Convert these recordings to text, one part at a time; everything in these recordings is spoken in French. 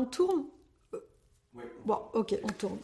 On tourne? Bon, ok, on tourne.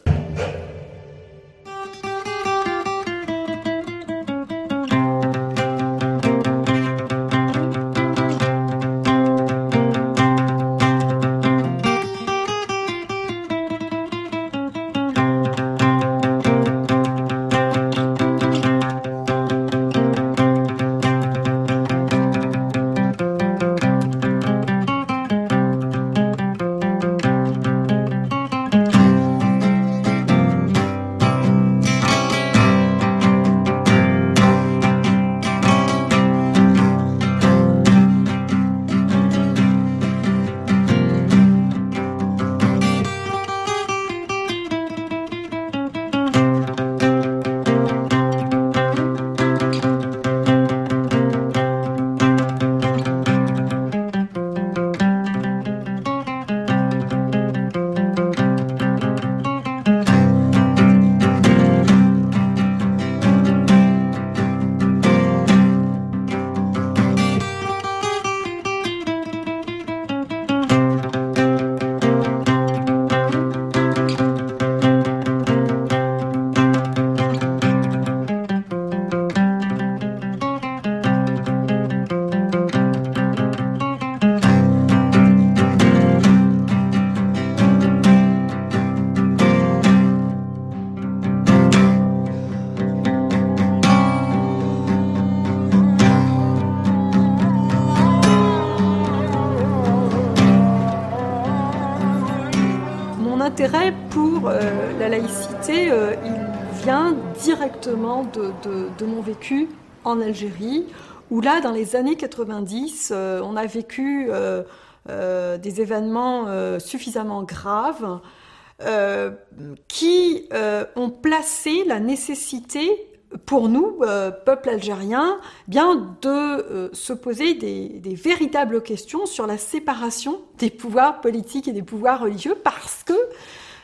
Intérêt pour euh, la laïcité, euh, il vient directement de, mon vécu en Algérie, où là, dans les années 90, euh, on a vécu des événements suffisamment graves qui ont placé la nécessité pour nous, euh, peuple algérien, bien de euh, se poser des, véritables questions sur la séparation des pouvoirs politiques et des pouvoirs religieux, parce que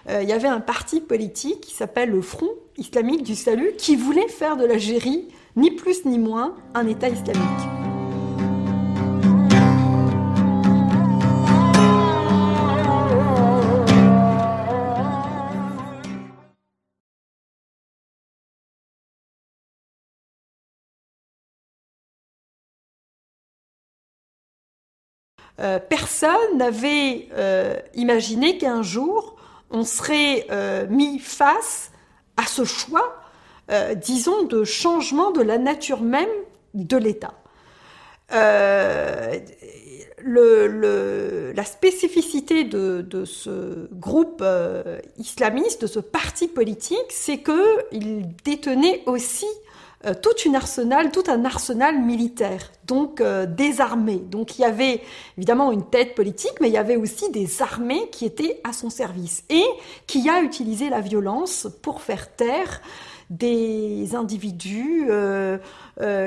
euh, il y avait un parti politique qui s'appelle le Front islamique du salut, qui voulait faire de l'Algérie ni plus ni moins un État islamique. Euh, personne n'avait euh, imaginé qu'un jour on serait euh, mis face à ce choix, disons, de changement de la nature même de l'État. La spécificité de, ce groupe islamiste, de ce parti politique, c'est qu'il détenait aussi euh, toute une arsenal, tout un arsenal militaire, donc euh, des armées. Donc il y avait évidemment une tête politique, mais il y avait aussi des armées qui étaient à son service et qui a utilisé la violence pour faire taire des individus euh,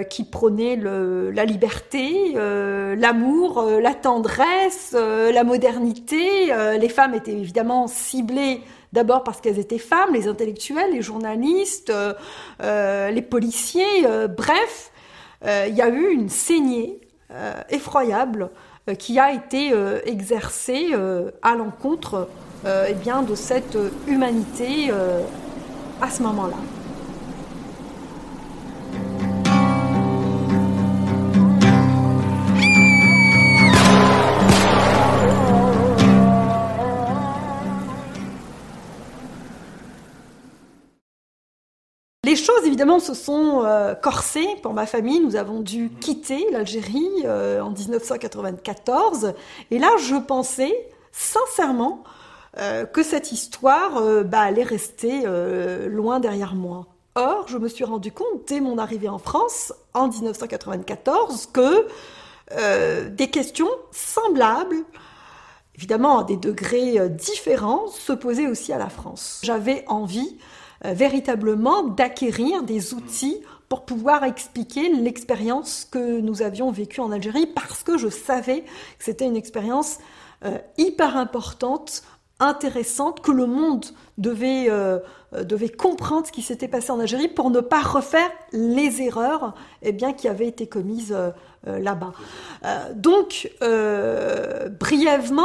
qui prônaient la liberté, l'amour, la tendresse, la modernité. les femmes étaient évidemment ciblées D'abord parce qu'elles étaient femmes, les intellectuels, les journalistes, euh, euh, les policiers, euh, bref, il y a eu une saignée effroyable qui a été exercée à l'encontre eh bien, de cette humanité à ce moment-là. Les choses, évidemment, se sont euh, corsées pour ma famille. Nous avons dû quitter l'Algérie euh, en 1994. Et là, je pensais sincèrement euh, que cette histoire bah, allait rester loin derrière moi. Or, je me suis rendu compte dès mon arrivée en France en 1994 que des questions semblables, évidemment à des degrés différents, se posaient aussi à la France. J'avais envie euh, véritablement d'acquérir des outils pour pouvoir expliquer l'expérience que nous avions vécue en Algérie parce que je savais que c'était une expérience euh, hyper importante, intéressante, que le monde devait, euh, devait comprendre ce qui s'était passé en Algérie pour ne pas refaire les erreurs eh bien, qui avaient été commises là-bas. Euh, donc, euh, brièvement,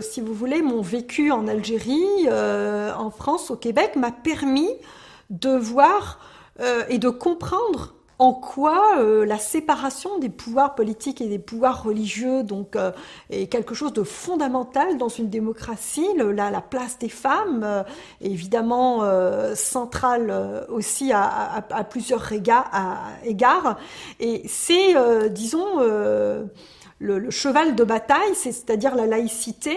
si vous voulez, mon vécu en Algérie, en France, au Québec, m'a permis de voir et de comprendre en quoi euh, la séparation des pouvoirs politiques et des pouvoirs religieux donc euh, est quelque chose de fondamental dans une démocratie. la, place des femmes euh, est évidemment centrale aussi à, plusieurs égards. Et c'est, disons, le, le, cheval de bataille, c'est-à-dire la laïcité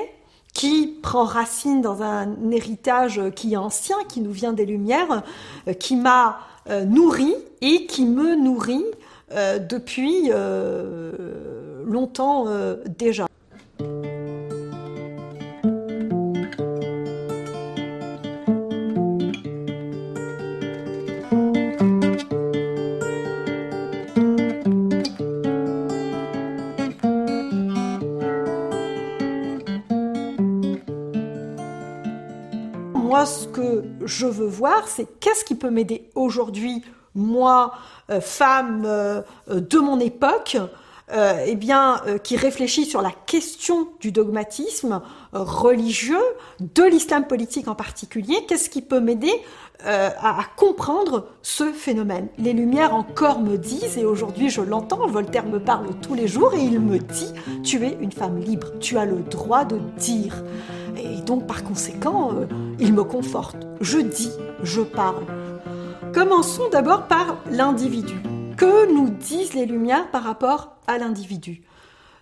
qui prend racine dans un héritage qui est ancien, qui nous vient des Lumières, qui m'a euh, nourrit et qui me nourrit euh, depuis euh, longtemps déjà. Je veux voir, c'est qu'est-ce qui peut m'aider aujourd'hui, moi, euh, femme euh, de mon époque, euh, eh bien, qui réfléchit sur la question du dogmatisme religieux, de l'islam politique en particulier, qu'est-ce qui peut m'aider à, comprendre ce phénomène? Les Lumières encore me disent, et aujourd'hui je l'entends, Voltaire me parle tous les jours, et il me dit, tu es une femme libre, tu as le droit de dire. Et donc par conséquent, il me conforte. Je dis, je parle. Commençons d'abord par l'individu. Que nous disent les Lumières par rapport l'individu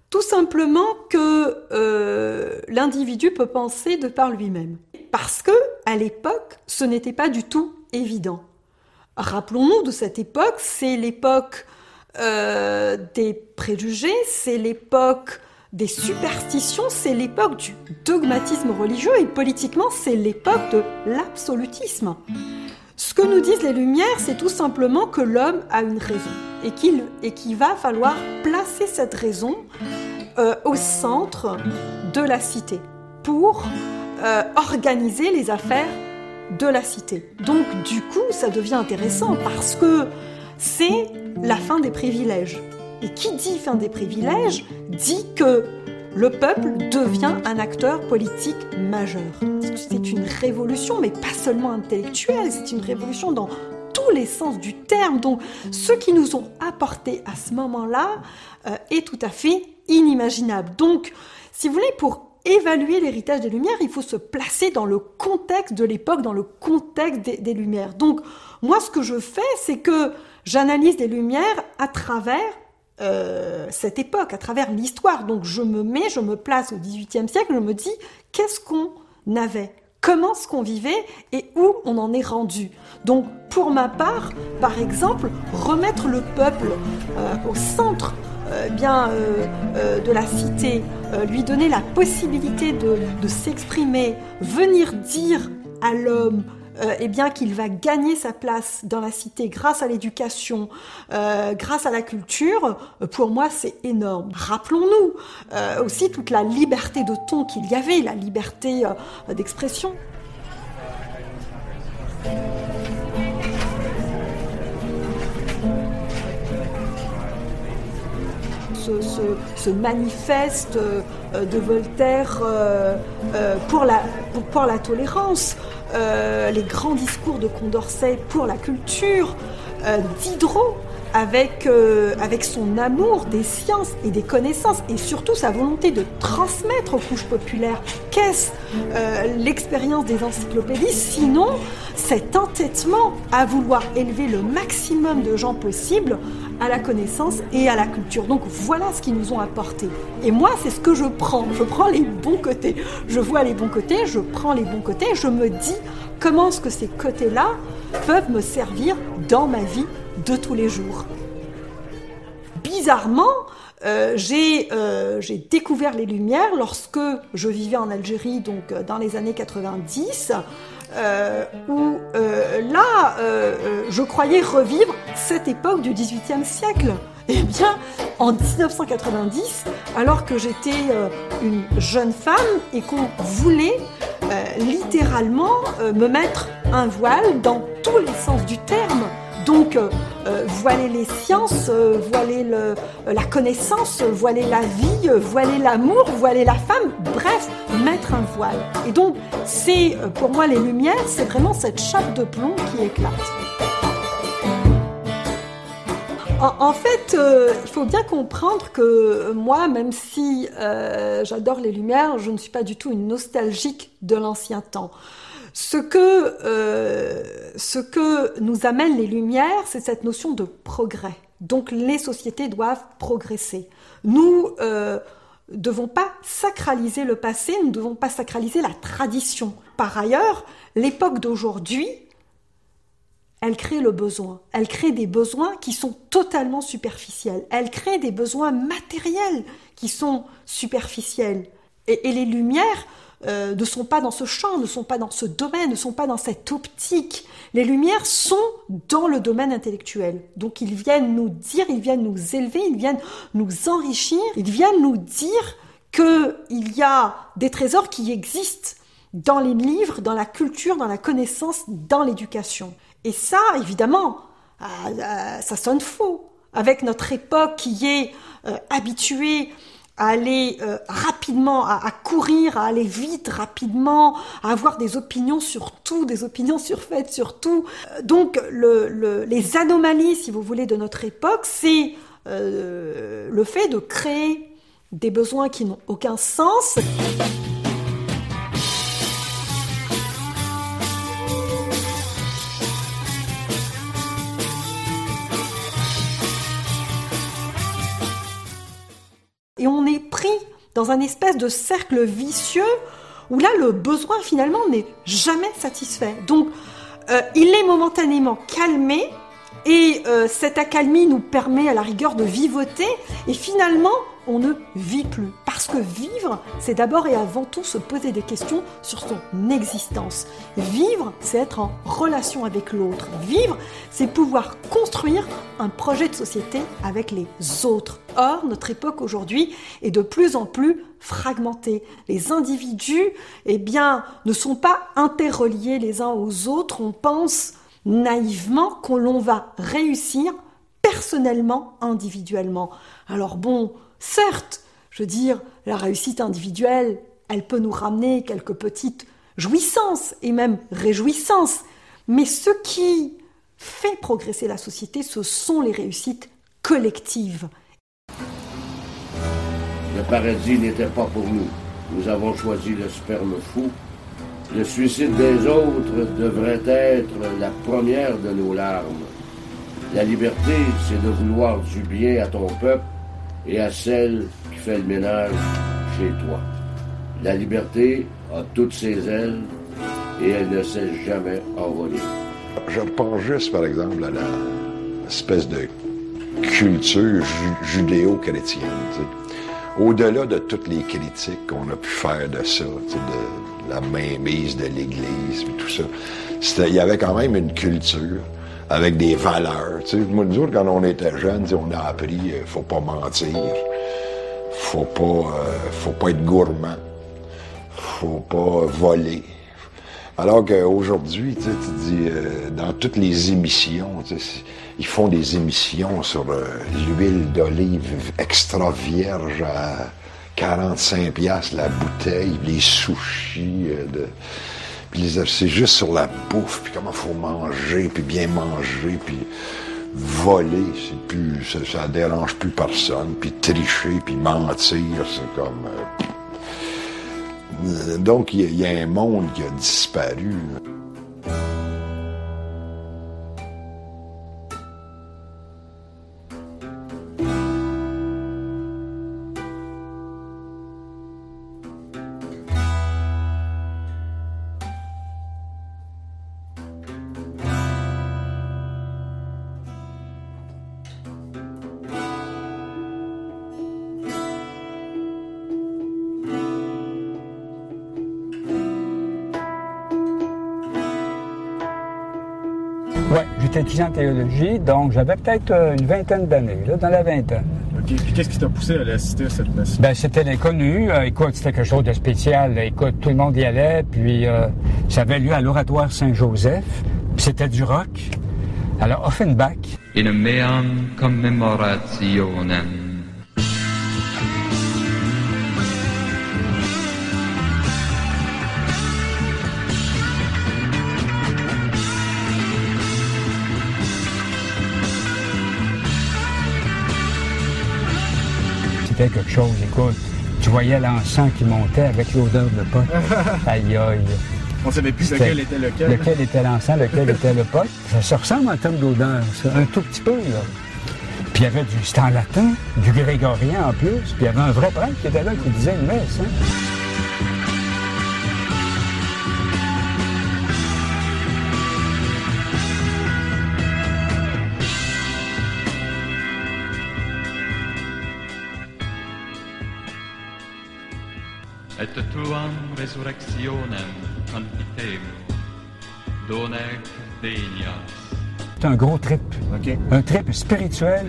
Tout simplement que euh, l'individu peut penser de par lui-même. Parce que, à l'époque, ce n'était pas du tout évident. Rappelons-nous de cette époque, c'est l'époque euh, des préjugés, c'est l'époque des superstitions, c'est l'époque du dogmatisme religieux et politiquement, c'est l'époque de l'absolutisme. Ce que nous disent les Lumières, c'est tout simplement que l'homme a une raison et qu'il va falloir placer cette raison euh, au centre de la cité pour euh, organiser les affaires de la cité. Donc du coup, ça devient intéressant parce que c'est la fin des privilèges. Et qui dit fin des privilèges dit que le peuple devient un acteur politique majeur. C'est une révolution, mais pas seulement intellectuelle, c'est une révolution dans tous les sens du terme. Donc ce qui nous ont apporté à ce moment-là euh, est tout à fait inimaginable. Donc, si vous voulez, pour évaluer l'héritage des Lumières, il faut se placer dans le contexte de l'époque, dans le contexte des, Lumières. Donc, moi, ce que je fais, c'est que j'analyse les Lumières à travers euh, cette époque, à travers l'histoire. Donc, je me mets, je me place au XVIIIe siècle, je me dis, qu'est-ce qu'on avait? Comment ce qu'on vivait? Et où on en est rendu? Donc pour ma part, par exemple, remettre le peuple euh, au centre euh, bien, de la cité, lui donner la possibilité de s'exprimer, venir dire à l'homme euh, eh bien qu'il va gagner sa place dans la cité grâce à l'éducation, euh, grâce à la culture, euh, pour moi c'est énorme. Rappelons-nous aussi toute la liberté de ton qu'il y avait, la liberté d'expression. Ce, manifeste de Voltaire pour la tolérance. Euh, les grands discours de Condorcet pour la culture, euh, Diderot avec, euh, avec son amour des sciences et des connaissances et surtout sa volonté de transmettre aux couches populaires. Qu'est-ce l'expérience des encyclopédies sinon cet entêtement à vouloir élever le maximum de gens possible à la connaissance et à la culture. Donc voilà ce qu'ils nous ont apporté. Et moi, c'est ce que je prends. Je prends les bons côtés. Je vois les bons côtés, je prends les bons côtés, je me dis comment est-ce que ces côtés-là peuvent me servir dans ma vie de tous les jours. Bizarrement, euh, euh, j'ai découvert les Lumières lorsque je vivais en Algérie, donc euh, dans les années 90. Euh, où euh, là, euh, je croyais revivre cette époque du XVIIIe siècle. Eh bien, en 1990, alors que j'étais une jeune femme et qu'on voulait littéralement me mettre un voile dans tous les sens du terme, donc, euh, euh, voiler les sciences, euh, voiler la connaissance, voiler la vie, voiler l'amour, voiler la femme, bref, mettre un voile. Et donc, c'est pour moi les lumières, c'est vraiment cette chape de plomb qui éclate. En, fait, il faut bien comprendre que moi, même si j'adore les lumières, je ne suis pas du tout une nostalgique de l'ancien temps. Ce que, euh, ce que nous amènent les Lumières, c'est cette notion de progrès. Donc les sociétés doivent progresser. Nous ne euh, devons pas sacraliser le passé, nous ne devons pas sacraliser la tradition. Par ailleurs, l'époque d'aujourd'hui, elle crée le besoin. Elle crée des besoins qui sont totalement superficiels. Elle crée des besoins matériels qui sont superficiels. et les lumières euh, ne sont pas dans ce champ, ne sont pas dans ce domaine, ne sont pas dans cette optique. Les lumières sont dans le domaine intellectuel. Donc ils viennent nous dire, ils viennent nous élever, ils viennent nous enrichir, ils viennent nous dire qu'il y a des trésors qui existent dans les livres, dans la culture, dans la connaissance, dans l'éducation. Et ça, évidemment, euh, euh, ça sonne faux. Avec notre époque qui est habituée à aller euh, rapidement, à, courir, à aller vite, rapidement, à avoir des opinions sur tout, des opinions surfaites sur tout. Euh, donc le, les anomalies, si vous voulez, de notre époque, c'est euh, le fait de créer des besoins qui n'ont aucun sens. Dans un espèce de cercle vicieux où là, le besoin finalement n'est jamais satisfait. Donc, euh, il est momentanément calmé et euh, cette accalmie nous permet à la rigueur de vivoter et finalement, on ne vit plus. Parce que vivre, c'est d'abord et avant tout se poser des questions sur son existence. Vivre, c'est être en relation avec l'autre. Vivre, c'est pouvoir construire un projet de société avec les autres. Or, notre époque aujourd'hui est de plus en plus fragmentée. Les individus, eh bien, ne sont pas interreliés les uns aux autres. On pense naïvement qu'on va réussir personnellement, individuellement. Alors bon, Certes, je veux dire, la réussite individuelle, elle peut nous ramener quelques petites jouissances et même réjouissances, mais ce qui fait progresser la société, ce sont les réussites collectives. paradis n'était pas pour nous. Nous avons choisi le sperme fou. Le suicide des autres devrait être la première de nos larmes. La liberté, c'est de vouloir du bien à ton peuple et à celle qui fait le ménage chez toi. La liberté a toutes ses ailes et elle ne sait jamais envoler. Je pense juste, par exemple, à l'espèce de culture judéo-chrétienne. Au-delà de toutes les critiques qu'on a pu faire de ça, de la mainmise de l'Église et tout ça, il y avait quand même une culture avec des valeurs. Moi, nous autres, quand on était jeunes, on a appris euh, faut pas mentir, faut pas, euh, faut pas être gourmand, faut pas voler. Alors qu'aujourd'hui, tu dis, euh, dans toutes les émissions, ils font des émissions sur l'huile d'olive extra vierge à 45 piastres la bouteille, les sushis de c'est juste sur la bouffe, puis comment faut manger, puis bien manger, puis voler, c'est plus, ça, dérange plus personne, puis tricher, puis mentir, c'est comme... Euh, donc, il y, a un monde qui a disparu. Théologie, donc j'avais peut-être euh, une vingtaine d'années, là, dans la vingtaine. OK. Puis qu'est-ce qui t'a poussé à aller assister à cette messe? Ben, c'était l'inconnu. Euh, écoute, c'était quelque chose de spécial. Écoute, tout le monde y allait, puis euh, ça avait lieu à l'Oratoire Saint-Joseph. Puis c'était du rock. Alors, Offenbach. In meam commemorationem. Quelque chose, écoute. Tu voyais l'encens qui montait avec l'odeur de pot. aïe aïe. On savait plus lequel était lequel. Lequel était l'encens, lequel était le pot. Ça se ressemble en termes d'odeur, ça, un tout petit peu, là. Puis il y avait du, c'était en latin, du grégorien en plus, puis il y avait un vrai prêtre qui était là qui disait une messe. Hein. Tuam resurrectionem confitemo, donec denias. C'est un gros trip. OK. Un trip spirituel,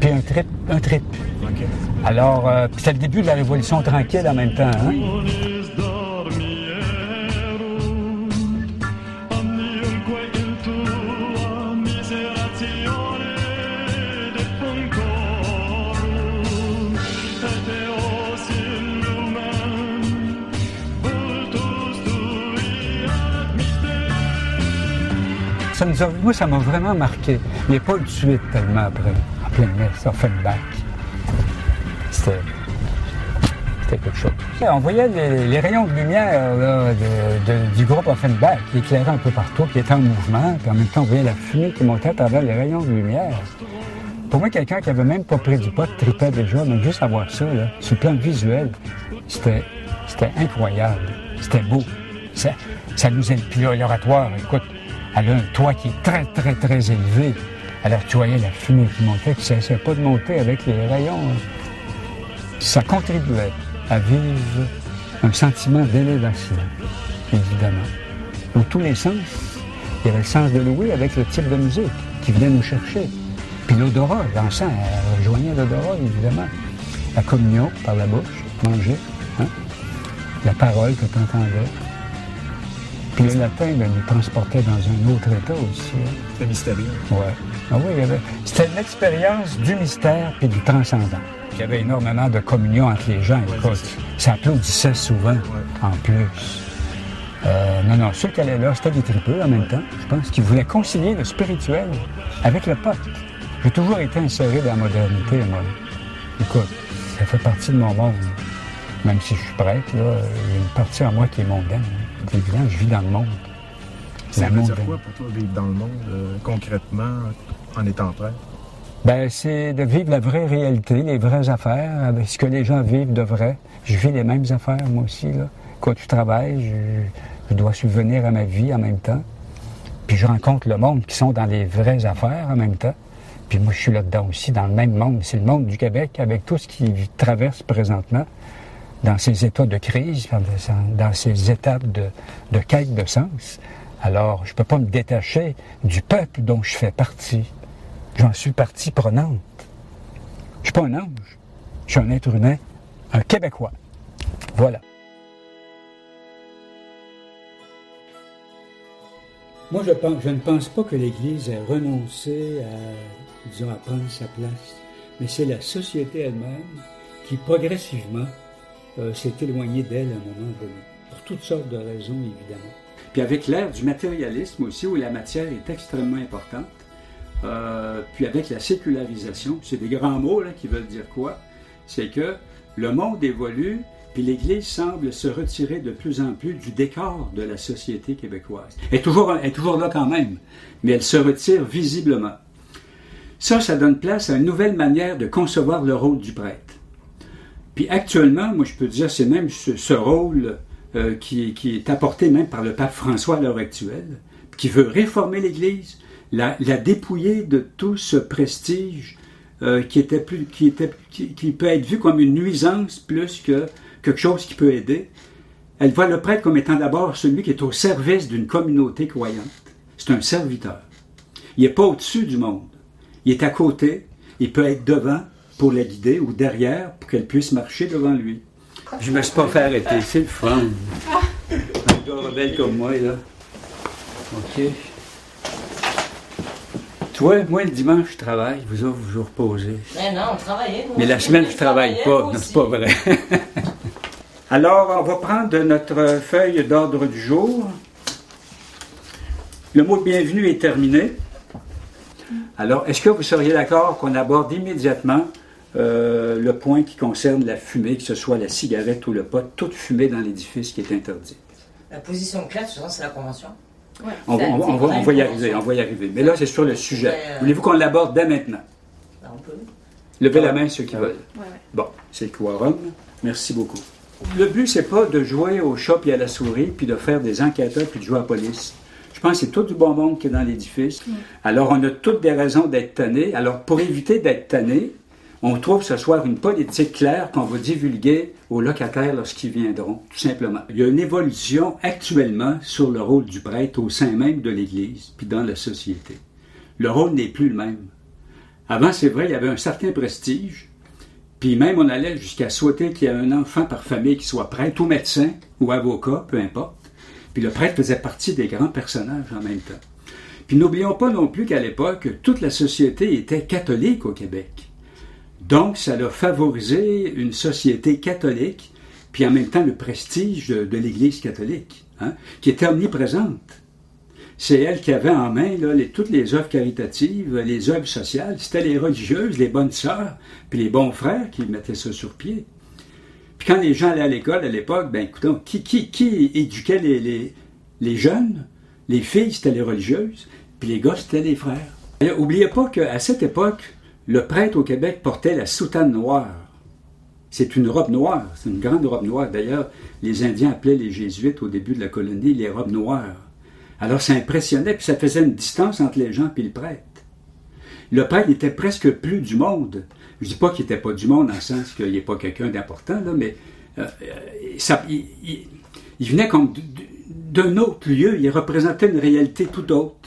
puis un trip, un trip. Alors, euh, c'était le début de la Révolution tranquille en même temps. Hein? A- moi, ça m'a vraiment marqué. Il n'est pas eu de suite tellement après, en pleine messe, Offenbach. C'était c'était quelque chose. On voyait les, rayons de lumière du groupe Offenbach qui éclairaient un peu partout, qui étaient en mouvement, puis en même temps, on voyait la fumée qui montait à travers les rayons de lumière. Pour moi, quelqu'un qui avait même pas pris du pot tripait déjà, mais juste à voir ça, là, sur le plan visuel, c'était incroyable. C'était beau. Ça, nous est... Puis l'oratoire, écoute, elle a un toit qui est très, très, très élevé. Alors, tu voyais la fumée qui montait, qui ne cessait pas de monter avec les rayons. Ça contribuait à vivre un sentiment d'élévation, évidemment. Dans tous les sens. Il y avait le sens de Louis avec le type de musique qui venait nous chercher. Puis l'odorat, l'encens, elle rejoignait l'odorat, évidemment. La communion par la bouche, manger, hein? la parole que tu entendais. Puis le latin, ben, nous transportait dans un autre état aussi. hein. C'était mystérieux. Ouais. Ah oui, avait... C'était l'expérience du mystère puis du transcendant. Il y avait énormément de communion entre les gens. Écoute, ça applaudissait souvent, en plus. Euh, non, non, ceux qui allaient là, c'était des tripeux en même temps. Je pense qu'ils voulaient concilier le spirituel avec le pop. J'ai toujours été inséré dans la modernité, moi. Écoute, ça fait partie de mon monde. Même si je suis prêtre, là, il y a une partie en moi qui est mondaine. Évident, je vis dans le monde. Ça veut dire quoi pour toi, vivre dans le monde, euh, concrètement, en étant prêtre? Ben, c'est de vivre la vraie réalité, les vraies affaires, avec ce que les gens vivent de vrai. Je vis les mêmes affaires, moi aussi. Là. Quand tu travailles, je, je dois subvenir à ma vie en même temps. Puis je rencontre le monde qui sont dans les vraies affaires en même temps. Puis moi, je suis là-dedans aussi, dans le même monde. C'est le monde du Québec, avec tout ce qui traverse présentement, dans ces états de crise, dans ces étapes de, de quête de sens. Alors, je ne peux pas me détacher du peuple dont je fais partie. J'en suis partie prenante. Je suis pas un ange. Je suis un être humain, un Québécois. Voilà. Moi, je, ne pense pas que l'Église ait renoncé à prendre sa place, mais c'est la société elle-même qui, progressivement, euh, s'est éloignée d'elle à un moment donné, pour toutes sortes de raisons, évidemment. Puis avec l'ère du matérialisme aussi, où la matière est extrêmement importante, euh, puis avec la sécularisation, c'est des grands mots qui veulent dire quoi? C'est que le monde évolue, puis l'Église semble se retirer de plus en plus du décor de la société québécoise. Toujours, elle est toujours là quand même, mais elle se retire visiblement. Ça, ça donne place à une nouvelle manière de concevoir le rôle du prêtre. Puis actuellement, moi je peux dire, c'est même ce, rôle euh, qui, est apporté même par le pape François à l'heure actuelle, qui veut réformer l'Église, la, dépouiller de tout ce prestige euh, qui, était, qui, qui peut être vu comme une nuisance plus que quelque chose qui peut aider. Elle voit le prêtre comme étant d'abord celui qui est au service d'une communauté croyante. C'est un serviteur. Il n'est pas au-dessus du monde. Il est à côté. Il peut être devant pour la guider ou derrière pour qu'elle puisse marcher devant lui. Je me suis pas fait arrêter. C'est le fun. Un gars rebelle comme moi, là. OK. Toi, moi, le dimanche, je travaille. Vous autres, vous vous reposez. Mais non, on travaillait. nous Mais la aussi. semaine, je travaille pas. c'est pas vrai. Alors, on va prendre notre feuille d'ordre du jour. Le mot de bienvenue est terminé. Alors, est-ce que vous seriez d'accord qu'on aborde immédiatement euh, le point qui concerne la fumée, que ce soit la cigarette ou le pot, toute fumée dans l'édifice qui est interdite? La position claire, souvent, c'est la convention. On, va- on va- on va- on va y arriver, on va y arriver. Mais là, c'est sur le sujet. Ouais, euh, Voulez-vous qu'on l'aborde dès maintenant? Ben, on peut. Levez la main ceux qui veulent. Ouais, ouais. Bon, c'est le quorum. Merci beaucoup. Le but, c'est pas de jouer au chat et à la souris, puis de faire des enquêteurs, puis de jouer à la police. Je pense que c'est tout du bon monde qui est dans l'édifice. Alors, on a toutes des raisons d'être tannés. Alors, pour éviter d'être tannés, on trouve ce soir une politique claire qu'on va divulguer aux locataires lorsqu'ils viendront, tout simplement. Il y a une évolution actuellement sur le rôle du prêtre au sein même de l'Église, puis dans la société. Le rôle n'est plus le même. Avant, c'est vrai, il y avait un certain prestige, puis même on allait jusqu'à souhaiter qu'il y ait un enfant par famille qui soit prêtre ou médecin ou avocat, peu importe. Puis le prêtre faisait partie des grands personnages en même temps. Puis n'oublions pas non plus qu'à l'époque, toute la société était catholique au Québec. Donc, ça a favorisé une société catholique, puis en même temps le prestige de, l'Église catholique, hein, qui était omniprésente. C'est elle qui avait en main toutes les œuvres caritatives, les œuvres sociales. C'était les religieuses, les bonnes sœurs, puis les bons frères qui mettaient ça sur pied. Puis quand les gens allaient à l'école à l'époque, ben écoutons, qui, éduquait les, jeunes? Les filles, c'était les religieuses, puis les gars, c'était les frères. Et oubliez pas qu'à cette époque, le prêtre au Québec portait la soutane noire. C'est une robe noire, c'est une grande robe noire. D'ailleurs, les Indiens appelaient les Jésuites au début de la colonie les robes noires. Alors ça impressionnait, puis ça faisait une distance entre les gens et le prêtre. Le prêtre n'était presque plus du monde. Je dis pas qu'il n'était pas du monde dans le sens qu'il n'est pas quelqu'un d'important, mais euh, euh, il, il- venait comme d'un autre lieu, il représentait une réalité tout autre.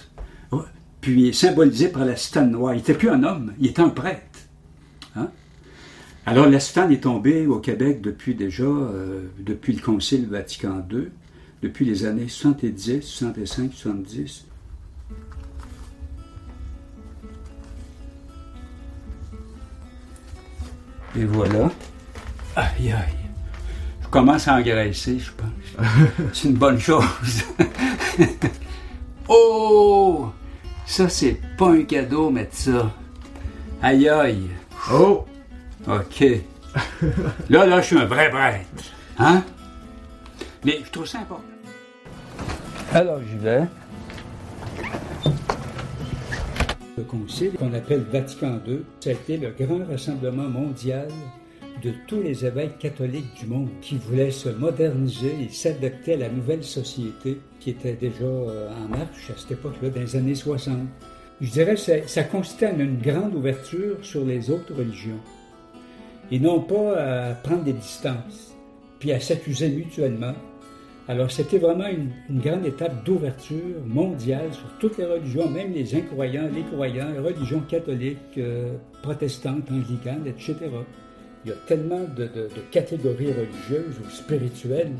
Puis symbolisé par la soutane noire. Il n'était plus un homme, il était un prêtre. Hein? Alors la soutane est tombée au Québec depuis déjà, euh, depuis le Concile Vatican II, depuis les années 70, 65, 70. Et voilà. Aïe, aïe. Je commence à engraisser, je pense. c'est une bonne chose. oh! Ça, c'est pas un cadeau, mettre ça. Aïe, aïe. Oh! OK. là, là, je suis un vrai prêtre. Hein? Mais je trouve ça important. Alors, j'y vais. Le concile qu'on appelle Vatican II, ça a été le grand rassemblement mondial de tous les évêques catholiques du monde qui voulaient se moderniser et s'adapter à la nouvelle société qui était déjà euh, en marche à cette époque-là, dans les années 60. Je dirais que ça, une grande ouverture sur les autres religions et non pas à prendre des distances, puis à s'accuser mutuellement. Alors c'était vraiment une, une grande étape d'ouverture mondiale sur toutes les religions, même les incroyants, les croyants, les religions catholiques, euh, protestantes, anglicanes, etc. Il y a tellement de, catégories religieuses ou spirituelles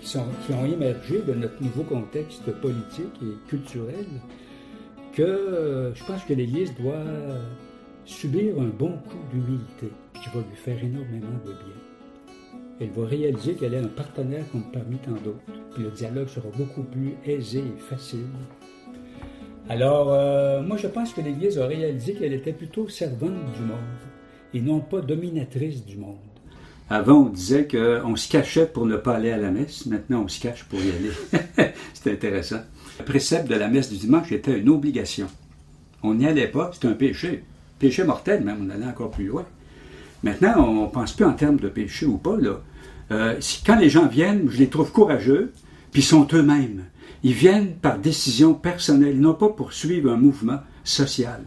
qui sont, qui ont émergé de notre nouveau contexte politique et culturel que euh, je pense que l'Église doit subir un bon coup d'humilité qui va lui faire énormément de bien. Elle va réaliser qu'elle est un partenaire comme parmi tant d'autres, puis le dialogue sera beaucoup plus aisé et facile. Alors, euh, moi, je pense que l'Église a réalisé qu'elle était plutôt servante du monde et non pas dominatrice du monde. Avant, on disait qu'on se cachait pour ne pas aller à la messe. Maintenant, on se cache pour y aller. C'était intéressant. Le précepte de la messe du dimanche était une obligation. On n'y allait pas, c'était un péché. Péché mortel, même, on allait encore plus loin. Maintenant, on ne pense plus en termes de péché ou pas. Là. Euh, quand les gens viennent, je les trouve courageux, puis ils sont eux-mêmes. Ils viennent par décision personnelle, non pas pour suivre un mouvement social.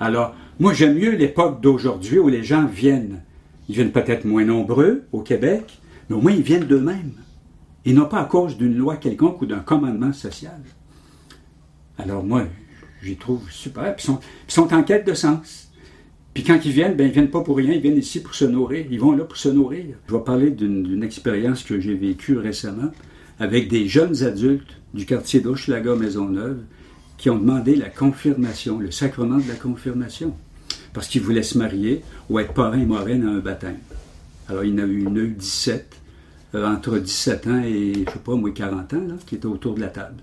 Alors, moi, j'aime mieux l'époque d'aujourd'hui où les gens viennent. Ils viennent peut-être moins nombreux au Québec, mais au moins ils viennent d'eux-mêmes. Et non pas à cause d'une loi quelconque ou d'un commandement social. Alors moi, j'y trouve super. Ils sont, en quête de sens. Puis quand ils viennent, ben, ils viennent pas pour rien, ils viennent ici pour se nourrir. Ils vont là pour se nourrir. Je vais parler d'une expérience que j'ai vécue récemment avec des jeunes adultes du quartier d'Hochelaga Maisonneuve qui ont demandé la confirmation, le sacrement de la confirmation, parce qu'ils voulaient se marier ou être parrain et marraine à un baptême. Alors il en a eu, en a eu 17, euh, entre 17 ans et, je sais pas, moi 40 ans, là, qui étaient autour de la table.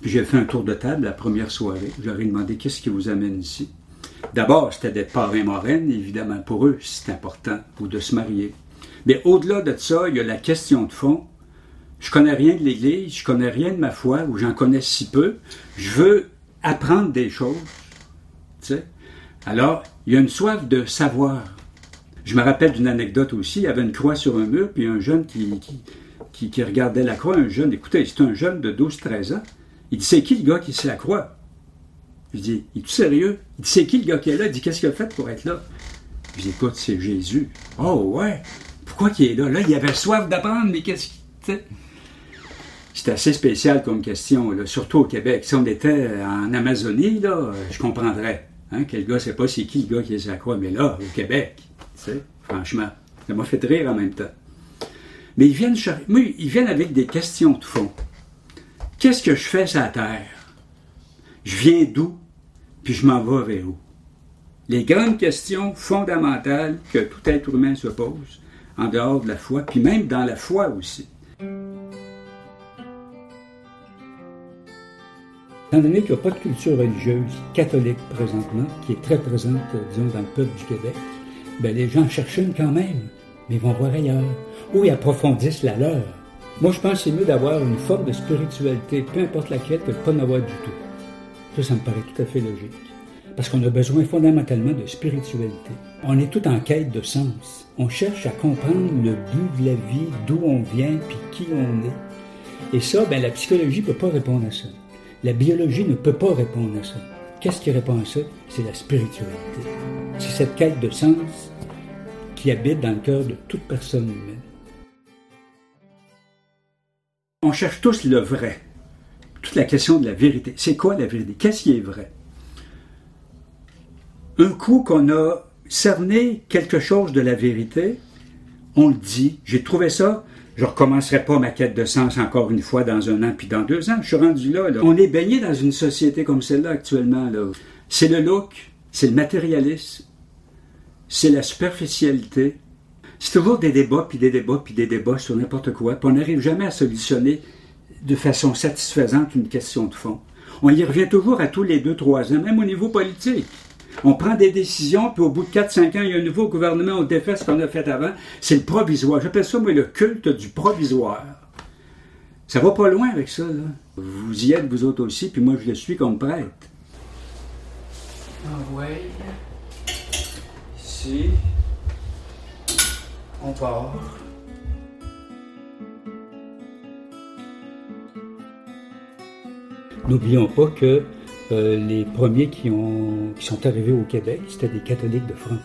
Puis j'ai fait un tour de table la première soirée. Ai demandé qu'est-ce qui vous amène ici? D'abord, c'était d'être parrain marraine, évidemment, pour eux, c'est important, ou de se marier. Mais au-delà de ça, il y a la question de fond. Je connais rien de l'Église, je connais rien de ma foi, ou j'en connais si peu. Je veux apprendre des choses. Tu sais? Alors, il y a une soif de savoir. Je me rappelle d'une anecdote aussi. Il y avait une croix sur un mur, puis un jeune qui, regardait la croix, un jeune, écoutez, c'est un jeune de 12-13 ans. Il dit, c'est qui le gars qui est la croix? Je dis, es-tu sérieux? Il dit, c'est qui le gars qui est là? Il dit, qu'est-ce qu'il a fait pour être là? Je dis, écoute, c'est Jésus. Oh ouais? Pourquoi qu'il est là? Là, il avait soif d'apprendre, mais qu'est-ce qu'il... C'était assez spécial comme question, surtout au Québec. Si on était en Amazonie, là, je comprendrais. Hein, quel gars, c'est pas c'est qui le gars qui est la croix, mais là, au Québec, franchement, ça m'a fait rire en même temps. Mais ils viennent, ils viennent avec des questions de fond. Qu'est-ce que je fais sur la terre? Je viens d'où? Puis je m'en vais vers où? Les grandes questions fondamentales que tout être humain se pose en dehors de la foi, puis même dans la foi aussi. Étant donné qu'il n'y a pas de culture religieuse catholique présentement, qui est très présente, euh, disons, dans le peuple du Québec, ben les gens cherchent une quand même, mais ils vont voir ailleurs, ou ils approfondissent la leur. Moi, je pense que c'est mieux d'avoir une forme de spiritualité, peu importe laquelle, que de ne pas en avoir du tout. Ça, ça me paraît tout à fait logique. Parce qu'on a besoin fondamentalement de spiritualité. On est tout en quête de sens. On cherche à comprendre le but de la vie, d'où on vient, puis qui on est. Et ça, ben, la psychologie ne peut pas répondre à ça. La biologie ne peut pas répondre à ça. Qu'est-ce qui répond à ça? C'est la spiritualité. C'est cette quête de sens qui habite dans le cœur de toute personne humaine. On cherche tous le vrai. Toute la question de la vérité. C'est quoi la vérité? Qu'est-ce qui est vrai? Un coup qu'on a cerné quelque chose de la vérité, on le dit. J'ai trouvé ça. Je recommencerai pas ma quête de sens encore une fois dans un an puis dans deux ans. Je suis rendu là. On est baigné dans une société comme celle-là actuellement. C'est le look, c'est le matérialisme, c'est la superficialité. C'est toujours des débats puis des débats puis des débats sur n'importe quoi. Puis on n'arrive jamais à solutionner de façon satisfaisante une question de fond. On y revient toujours à tous les deux, trois ans, même au niveau politique. On prend des décisions, puis au bout de 4-5 ans, il y a un nouveau gouvernement, on défait ce qu'on a fait avant. C'est le provisoire. J'appelle ça, moi, le culte du provisoire. Ça va pas loin avec ça, là. Vous y êtes, vous autres aussi, puis moi, je le suis comme prêtre. Ah ouais. Ici. On part. N'oublions pas que euh, les premiers qui, ont, qui sont arrivés au Québec, c'était des catholiques de France.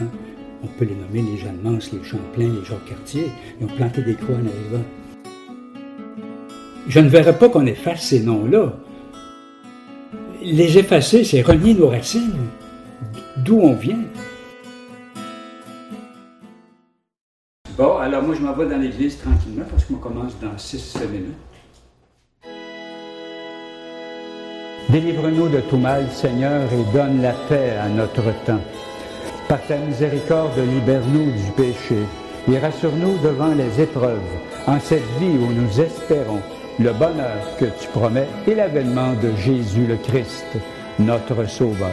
hein. On peut les nommer les Jeanne Mance, les Champlain, les Jacques Cartier. Ils ont planté des croix en arrivant. Je ne verrais pas qu'on efface ces noms-là. Les effacer, c'est renier nos racines, d'où on vient? Bon, alors moi je m'en vais dans l'église tranquillement parce qu'on commence dans 6 minutes. Délivre-nous de tout mal, Seigneur, et donne la paix à notre temps. Par ta miséricorde, libère-nous du péché et rassure-nous devant les épreuves, en cette vie où nous espérons le bonheur que tu promets et l'avènement de Jésus le Christ, notre Sauveur.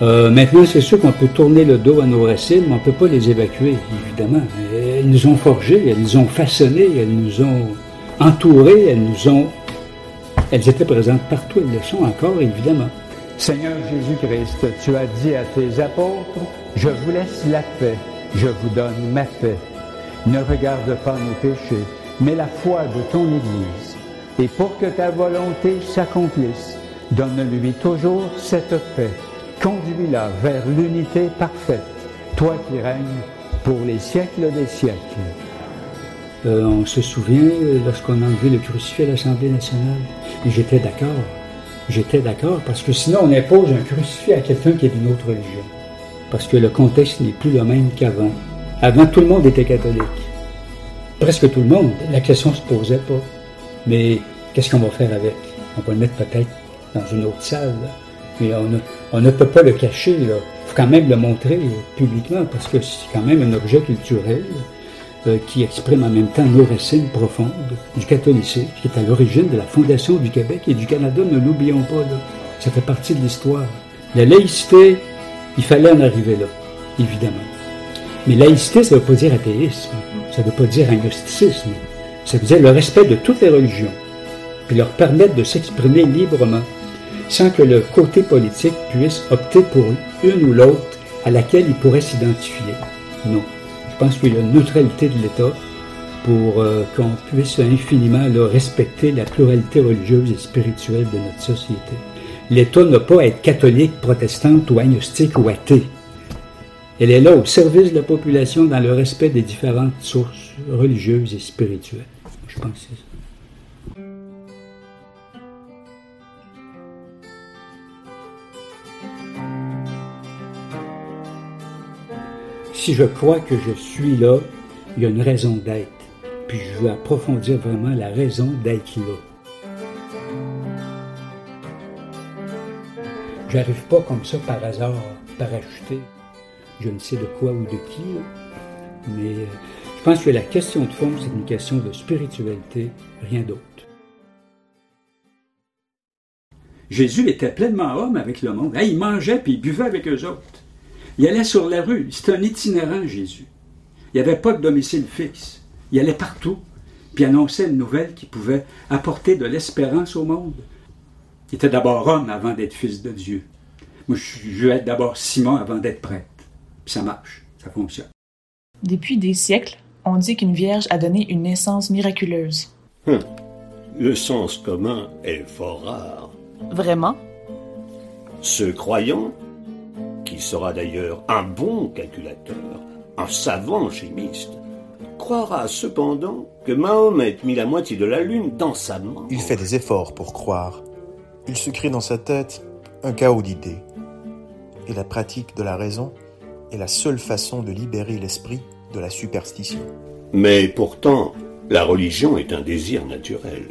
Euh, maintenant, c'est sûr qu'on peut tourner le dos à nos racines, mais on ne peut pas les évacuer, évidemment. Elles nous ont forgés, elles nous ont façonnés, elles nous ont entourés, elles nous ont... Elles étaient présentes partout, elles le sont encore, évidemment. Seigneur Jésus-Christ, tu as dit à tes apôtres, je vous laisse la paix, je vous donne ma paix. Ne regarde pas nos péchés, mais la foi de ton Église. Et pour que ta volonté s'accomplisse, donne-lui toujours cette paix. Conduis-la vers l'unité parfaite, toi qui règnes pour les siècles des siècles. Euh, on se souvient euh, lorsqu'on a enlevé le crucifix à l'Assemblée nationale. Et j'étais d'accord. J'étais d'accord parce que sinon on impose un crucifix à quelqu'un qui est d'une autre religion. Parce que le contexte n'est plus le même qu'avant. Avant, tout le monde était catholique. Presque tout le monde. La question ne se posait pas. Mais qu'est-ce qu'on va faire avec? On va le mettre peut-être dans une autre salle. Mais on ne, peut pas le cacher. Il faut quand même le montrer euh, publiquement parce que c'est quand même un objet culturel qui exprime en même temps nos racines profondes du catholicisme, qui est à l'origine de la fondation du Québec et du Canada, ne l'oublions pas. Ça fait partie de l'histoire. La laïcité, il fallait en arriver là, évidemment. Mais laïcité, ça ne veut pas dire athéisme, ça ne veut pas dire agnosticisme. Ça veut dire le respect de toutes les religions, puis leur permettre de s'exprimer librement, sans que le côté politique puisse opter pour une ou l'autre à laquelle il pourrait s'identifier. Non. Je pense qu'il y a une neutralité de l'État pour euh, qu'on puisse infiniment respecter la pluralité religieuse et spirituelle de notre société. L'État n'a pas à être catholique, protestante ou agnostique ou athée. Elle est là au service de la population dans le respect des différentes sources religieuses et spirituelles. Je pense que c'est ça. Si je crois que je suis là, il y a une raison d'être. Puis je veux approfondir vraiment la raison d'être là. J'arrive pas comme ça par hasard, parachuté. Je ne sais de quoi ou de qui, mais euh, je pense que la question de fond, c'est une question de spiritualité, rien d'autre. Jésus était pleinement homme avec le monde. Il mangeait puis il buvait avec eux autres. Il allait sur la rue. C'était un itinérant, Jésus. Il n'y avait pas de domicile fixe. Il allait partout, puis annonçait une nouvelle qui pouvait apporter de l'espérance au monde. Il était d'abord homme avant d'être fils de Dieu. Moi, je veux être d'abord Simon avant d'être prêtre. Puis ça marche, ça fonctionne. Depuis des siècles, on dit qu'une vierge a donné une naissance miraculeuse. Hum. Le sens commun est fort rare. Vraiment? Ce croyant, qui sera d'ailleurs un bon calculateur, un savant chimiste, croira cependant que Mahomet mit la moitié de la lune dans sa main. Il fait des efforts pour croire. Il se crée dans sa tête un chaos d'idées. Et la pratique de la raison est la seule façon de libérer l'esprit de la superstition. Mais pourtant, la religion est un désir naturel.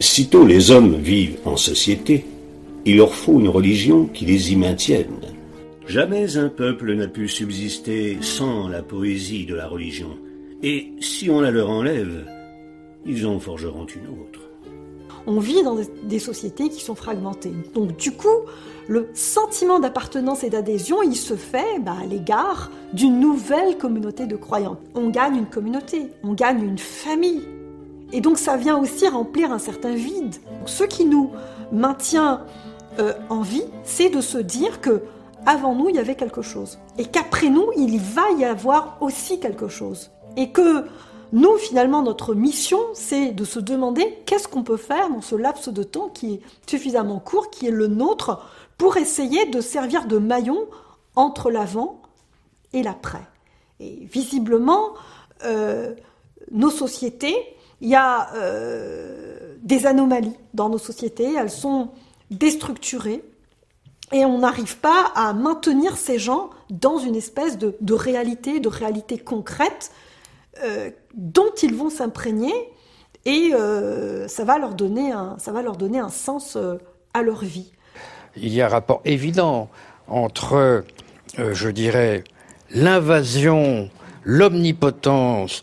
Sitôt les hommes vivent en société, il leur faut une religion qui les y maintienne. Jamais un peuple n'a pu subsister sans la poésie de la religion. Et si on la leur enlève, ils en forgeront une autre. on vit dans des sociétés qui sont fragmentées. Donc du coup, le sentiment d'appartenance et d'adhésion, il se fait bah, à l'égard d'une nouvelle communauté de croyants. On gagne une communauté, on gagne une famille. Et donc ça vient aussi remplir un certain vide. ce qui nous maintient euh, en vie, c'est de se dire que avant nous, il y avait quelque chose. Et qu'après nous, il va y avoir aussi quelque chose. Et que nous, finalement, notre mission, c'est de se demander qu'est-ce qu'on peut faire dans ce laps de temps qui est suffisamment court, qui est le nôtre, pour essayer de servir de maillon entre l'avant et l'après. Et visiblement, euh, nos sociétés, il y a euh, des anomalies dans nos sociétés, elles sont déstructurées, et on n'arrive pas à maintenir ces gens dans une espèce de, réalité, de réalité concrète euh, dont ils vont s'imprégner et ça, va leur donner un, ça va leur donner un sens à leur vie. Il y a un rapport évident entre, euh, je dirais, l'invasion, l'omnipotence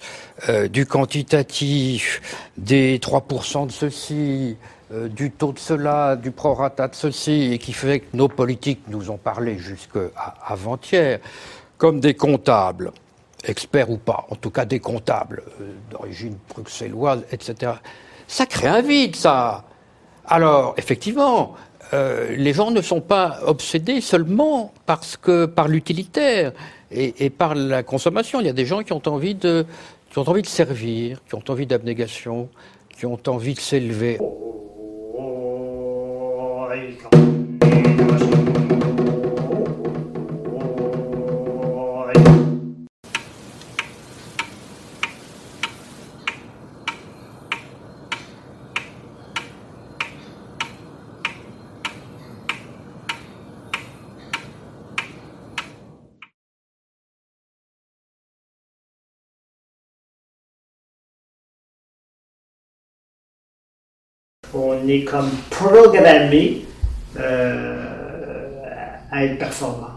euh, du quantitatif, des 3% de ceci, euh, du taux de cela, du prorata de ceci, et qui fait que nos politiques nous ont parlé jusqu'à avant-hier comme des comptables, experts ou pas, en tout cas des comptables d'origine bruxelloise, etc. Ça crée un vide, ça. Alors, effectivement, euh, les gens ne sont pas obsédés seulement parce que par l'utilitaire et, par la consommation. Il y a des gens qui ont envie de servir, qui ont envie d'abnégation, qui ont envie de s'élever. がいいかも。On est comme programmé euh, à être performant.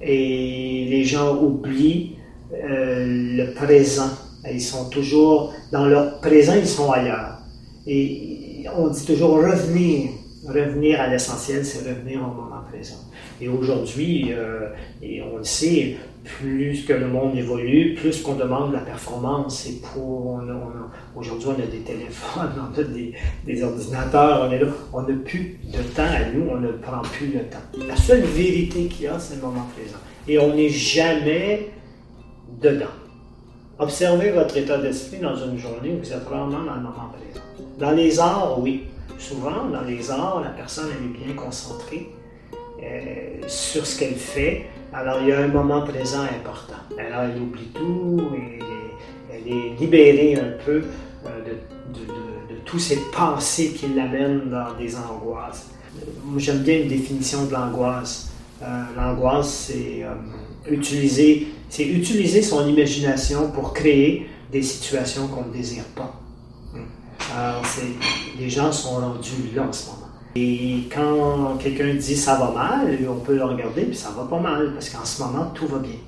Et les gens oublient euh, le présent. Ils sont toujours dans leur présent, ils sont ailleurs. Et on dit toujours revenir. Revenir à l'essentiel, c'est revenir au moment présent. Et aujourd'hui, euh, et on le sait, plus que le monde évolue, plus qu'on demande la performance. Et pour, aujourd'hui, on a des téléphones, on a des, ordinateurs, on est là. On n'a plus de temps à nous, on ne prend plus le temps. La seule vérité qu'il y a, c'est le moment présent. Et on n'est jamais dedans. Observez votre état d'esprit dans une journée vous êtes vraiment dans le moment présent. Dans les arts, oui. Souvent, dans les arts, la personne est bien concentrée euh, sur ce qu'elle fait alors, il y a un moment présent important. Alors, elle oublie tout et elle est libérée un peu euh, de, tous ces pensées qui l'amènent dans des angoisses. J'aime bien une définition de l'angoisse. Euh, l'angoisse, c'est utiliser son imagination pour créer des situations qu'on ne désire pas. Alors, les gens sont rendus là en ce moment. Et quand quelqu'un dit ça va mal, on peut le regarder, puis ça va pas mal, parce qu'en ce moment, tout va bien.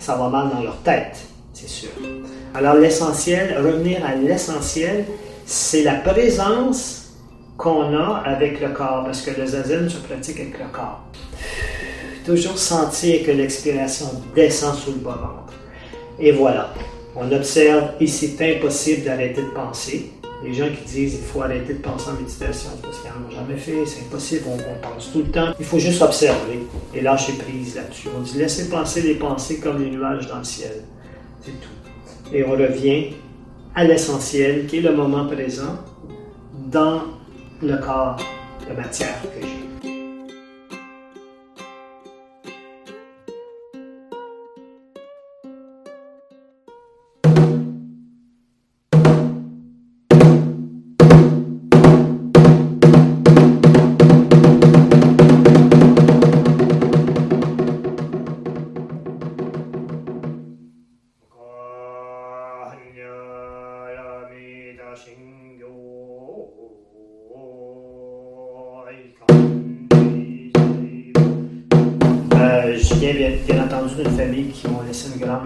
Ça va mal dans leur tête, c'est sûr. Alors l'essentiel, revenir à l'essentiel, c'est la présence qu'on a avec le corps, parce que le zazen se pratique avec le corps. Toujours sentir que l'expiration descend sous le bas ventre. Et voilà, on observe et c'est impossible d'arrêter de penser les gens qui disent qu'il faut arrêter de penser en méditation parce qu'ils n'en ont jamais fait, c'est impossible, on, pense tout le temps. Il faut juste observer et lâcher prise là-dessus. On dit laissez penser les pensées comme les nuages dans le ciel. C'est tout. Et on revient à l'essentiel qui est le moment présent dans le corps de matière que j'ai.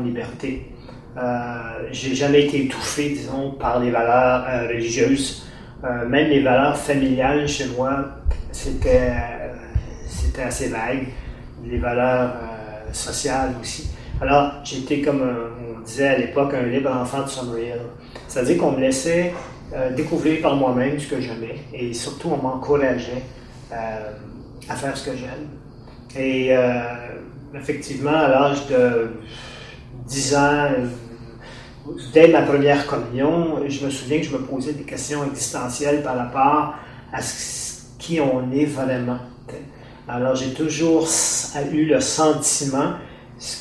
Liberté. Euh, j'ai jamais été étouffé, disons, par les valeurs euh, religieuses Euh, même les valeurs familiales chez moi, c'était c'était assez vague. Les valeurs euh, sociales aussi. Alors, j'étais comme on disait à l'époque un libre enfant de Summerhill. C'est-à-dire qu'on me laissait découvrir par moi-même ce que j'aimais et surtout on m'encourageait à faire ce que j'aime. Et effectivement, à l'âge de 10 ans, dès ma première communion, je me souviens que je me posais des questions existentielles par rapport à qui on est vraiment. Alors j'ai toujours eu le sentiment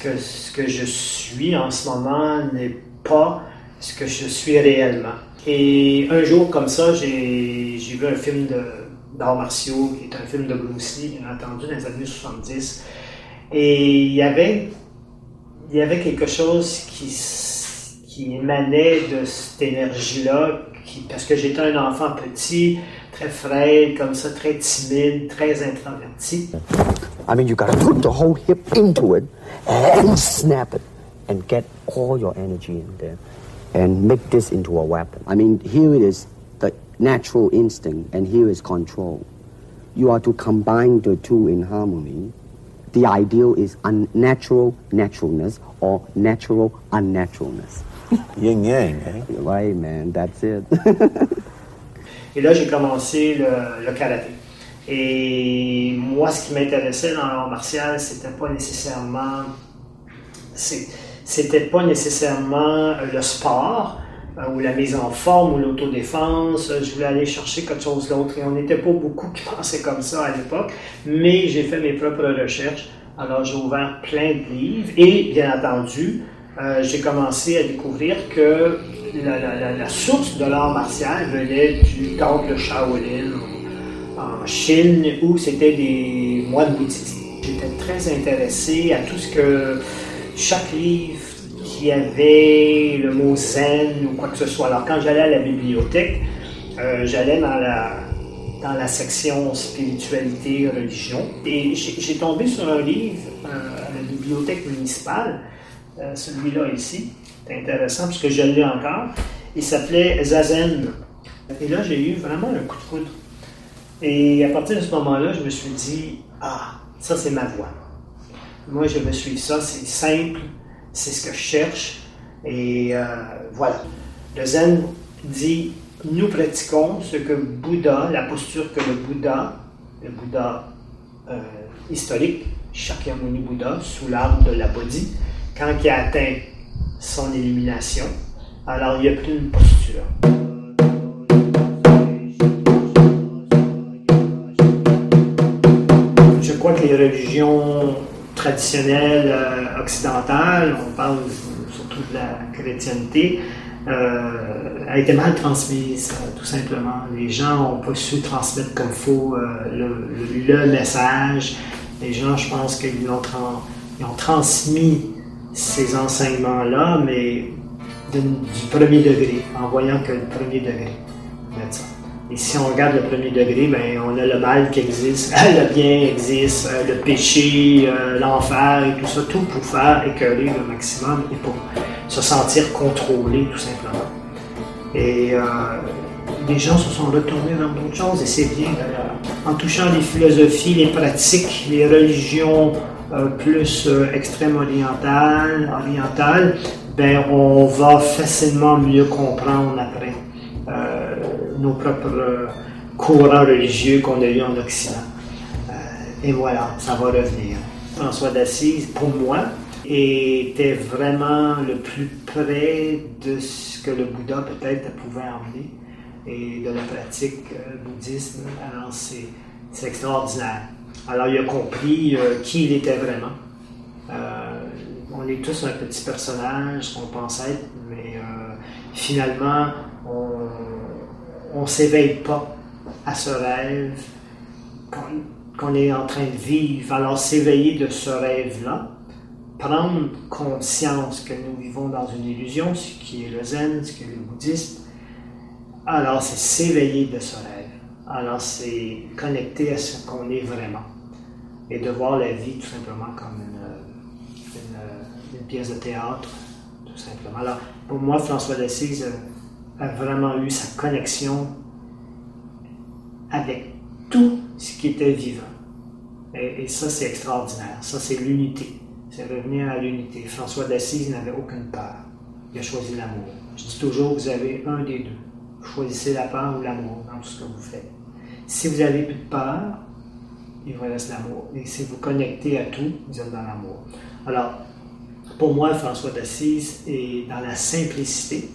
que ce que je suis en ce moment n'est pas ce que je suis réellement. Et un jour comme ça, j'ai vu un film d'arts martiaux, qui est un film de Bruce Lee, bien entendu, dans les années 70. Et il y avait, quelque chose qui, qui émanait de cette énergie-là, parce que j'étais un enfant petit, très frêle, comme ça, très timide, très introverti. I mean, you gotta put the whole hip into it and snap it and get all your energy in there and make this into a weapon. I mean, here it is the natural instinct and here is control. You are to combine the two in harmony. The ideal is unnatural naturalness or natural unnaturalness. Yin yang, eh? Right, man, that's it. Et là, j'ai commencé le, le, karaté. Et moi, ce qui m'intéressait dans l'art martial, c'était pas nécessairement. C'était pas nécessairement le sport euh, ou la mise en forme ou l'autodéfense. Je voulais aller chercher quelque chose d'autre. Et on n'était pas beaucoup qui pensaient comme ça à l'époque. Mais j'ai fait mes propres recherches. Alors, j'ai ouvert plein de livres. Et, bien entendu, euh, j'ai commencé à découvrir que la, source de l'art martial venait du temple Shaolin en Chine où c'était des moines bouddhistes. J'étais très intéressé à tout ce que chaque livre qui avait le mot zen ou quoi que ce soit. Alors quand j'allais à la bibliothèque, euh, j'allais dans la, dans la section spiritualité, religion et j'ai tombé sur un livre euh, à la bibliothèque municipale, euh, celui-là ici, intéressant puisque je l'ai encore. Il s'appelait Zazen. Et là, j'ai eu vraiment un coup de foudre. Et à partir de ce moment-là, je me suis dit, ah, ça c'est ma voie. Moi, je me suis ça, c'est simple, c'est ce que je cherche. Et euh, voilà. Le Zen dit, nous pratiquons ce que Bouddha, la posture que le Bouddha, le Bouddha euh, historique, Shakyamuni Bouddha, sous l'arbre de la Bodhi, quand il atteint son élimination. Alors, il n'y a plus une posture. Je crois que les religions traditionnelles euh, occidentales, on parle surtout de la chrétienté, euh, a été mal transmise, euh, tout simplement. Les gens n'ont pas su transmettre comme faut le, message. Les gens, je pense qu'ils ont, transmis ces enseignements-là, mais du premier degré, en voyant que le premier degré Et si on regarde le premier degré, ben, on a le mal qui existe, le bien existe, euh, le péché, euh, l'enfer et tout ça, tout pour faire écœurer le maximum et pour se sentir contrôlé tout simplement. Et euh, les gens se sont retournés dans d'autres choses et c'est bien d'ailleurs. En touchant les philosophies, les pratiques, les religions, euh, plus euh, extrême oriental, oriental, ben on va facilement mieux comprendre après nos propres courants religieux qu'on a eu en Occident. et voilà, ça va revenir. François d'Assise, pour moi, était vraiment le plus près de ce que le Bouddha peut-être pouvait emmener et de la pratique bouddhiste. Alors c'est extraordinaire. Alors, il a compris euh, qui il était vraiment. Euh, on est tous un petit personnage qu'on pense être, mais euh, finalement, on ne s'éveille pas à ce rêve qu'on est en train de vivre. Alors, s'éveiller de ce rêve-là, prendre conscience que nous vivons dans une illusion, ce qui est le zen, ce qui est le bouddhisme, alors c'est s'éveiller de ce rêve. Alors, c'est connecter à ce qu'on est vraiment. Et de voir la vie tout simplement comme une, pièce de théâtre, tout simplement. Alors, pour moi, François d'Assise a vraiment eu sa connexion avec tout ce qui était vivant. Et, ça, c'est extraordinaire. Ça, c'est l'unité. C'est revenir à l'unité. François d'Assise n'avait aucune peur. Il a choisi l'amour. Je dis toujours, vous avez un des deux. Choisissez la peur ou l'amour dans tout ce que vous faites. Si vous avez plus de peur, il vous reste l'amour. Et si vous connectez à tout, vous êtes dans l'amour. Alors, pour moi, François d'Assise est dans la simplicité.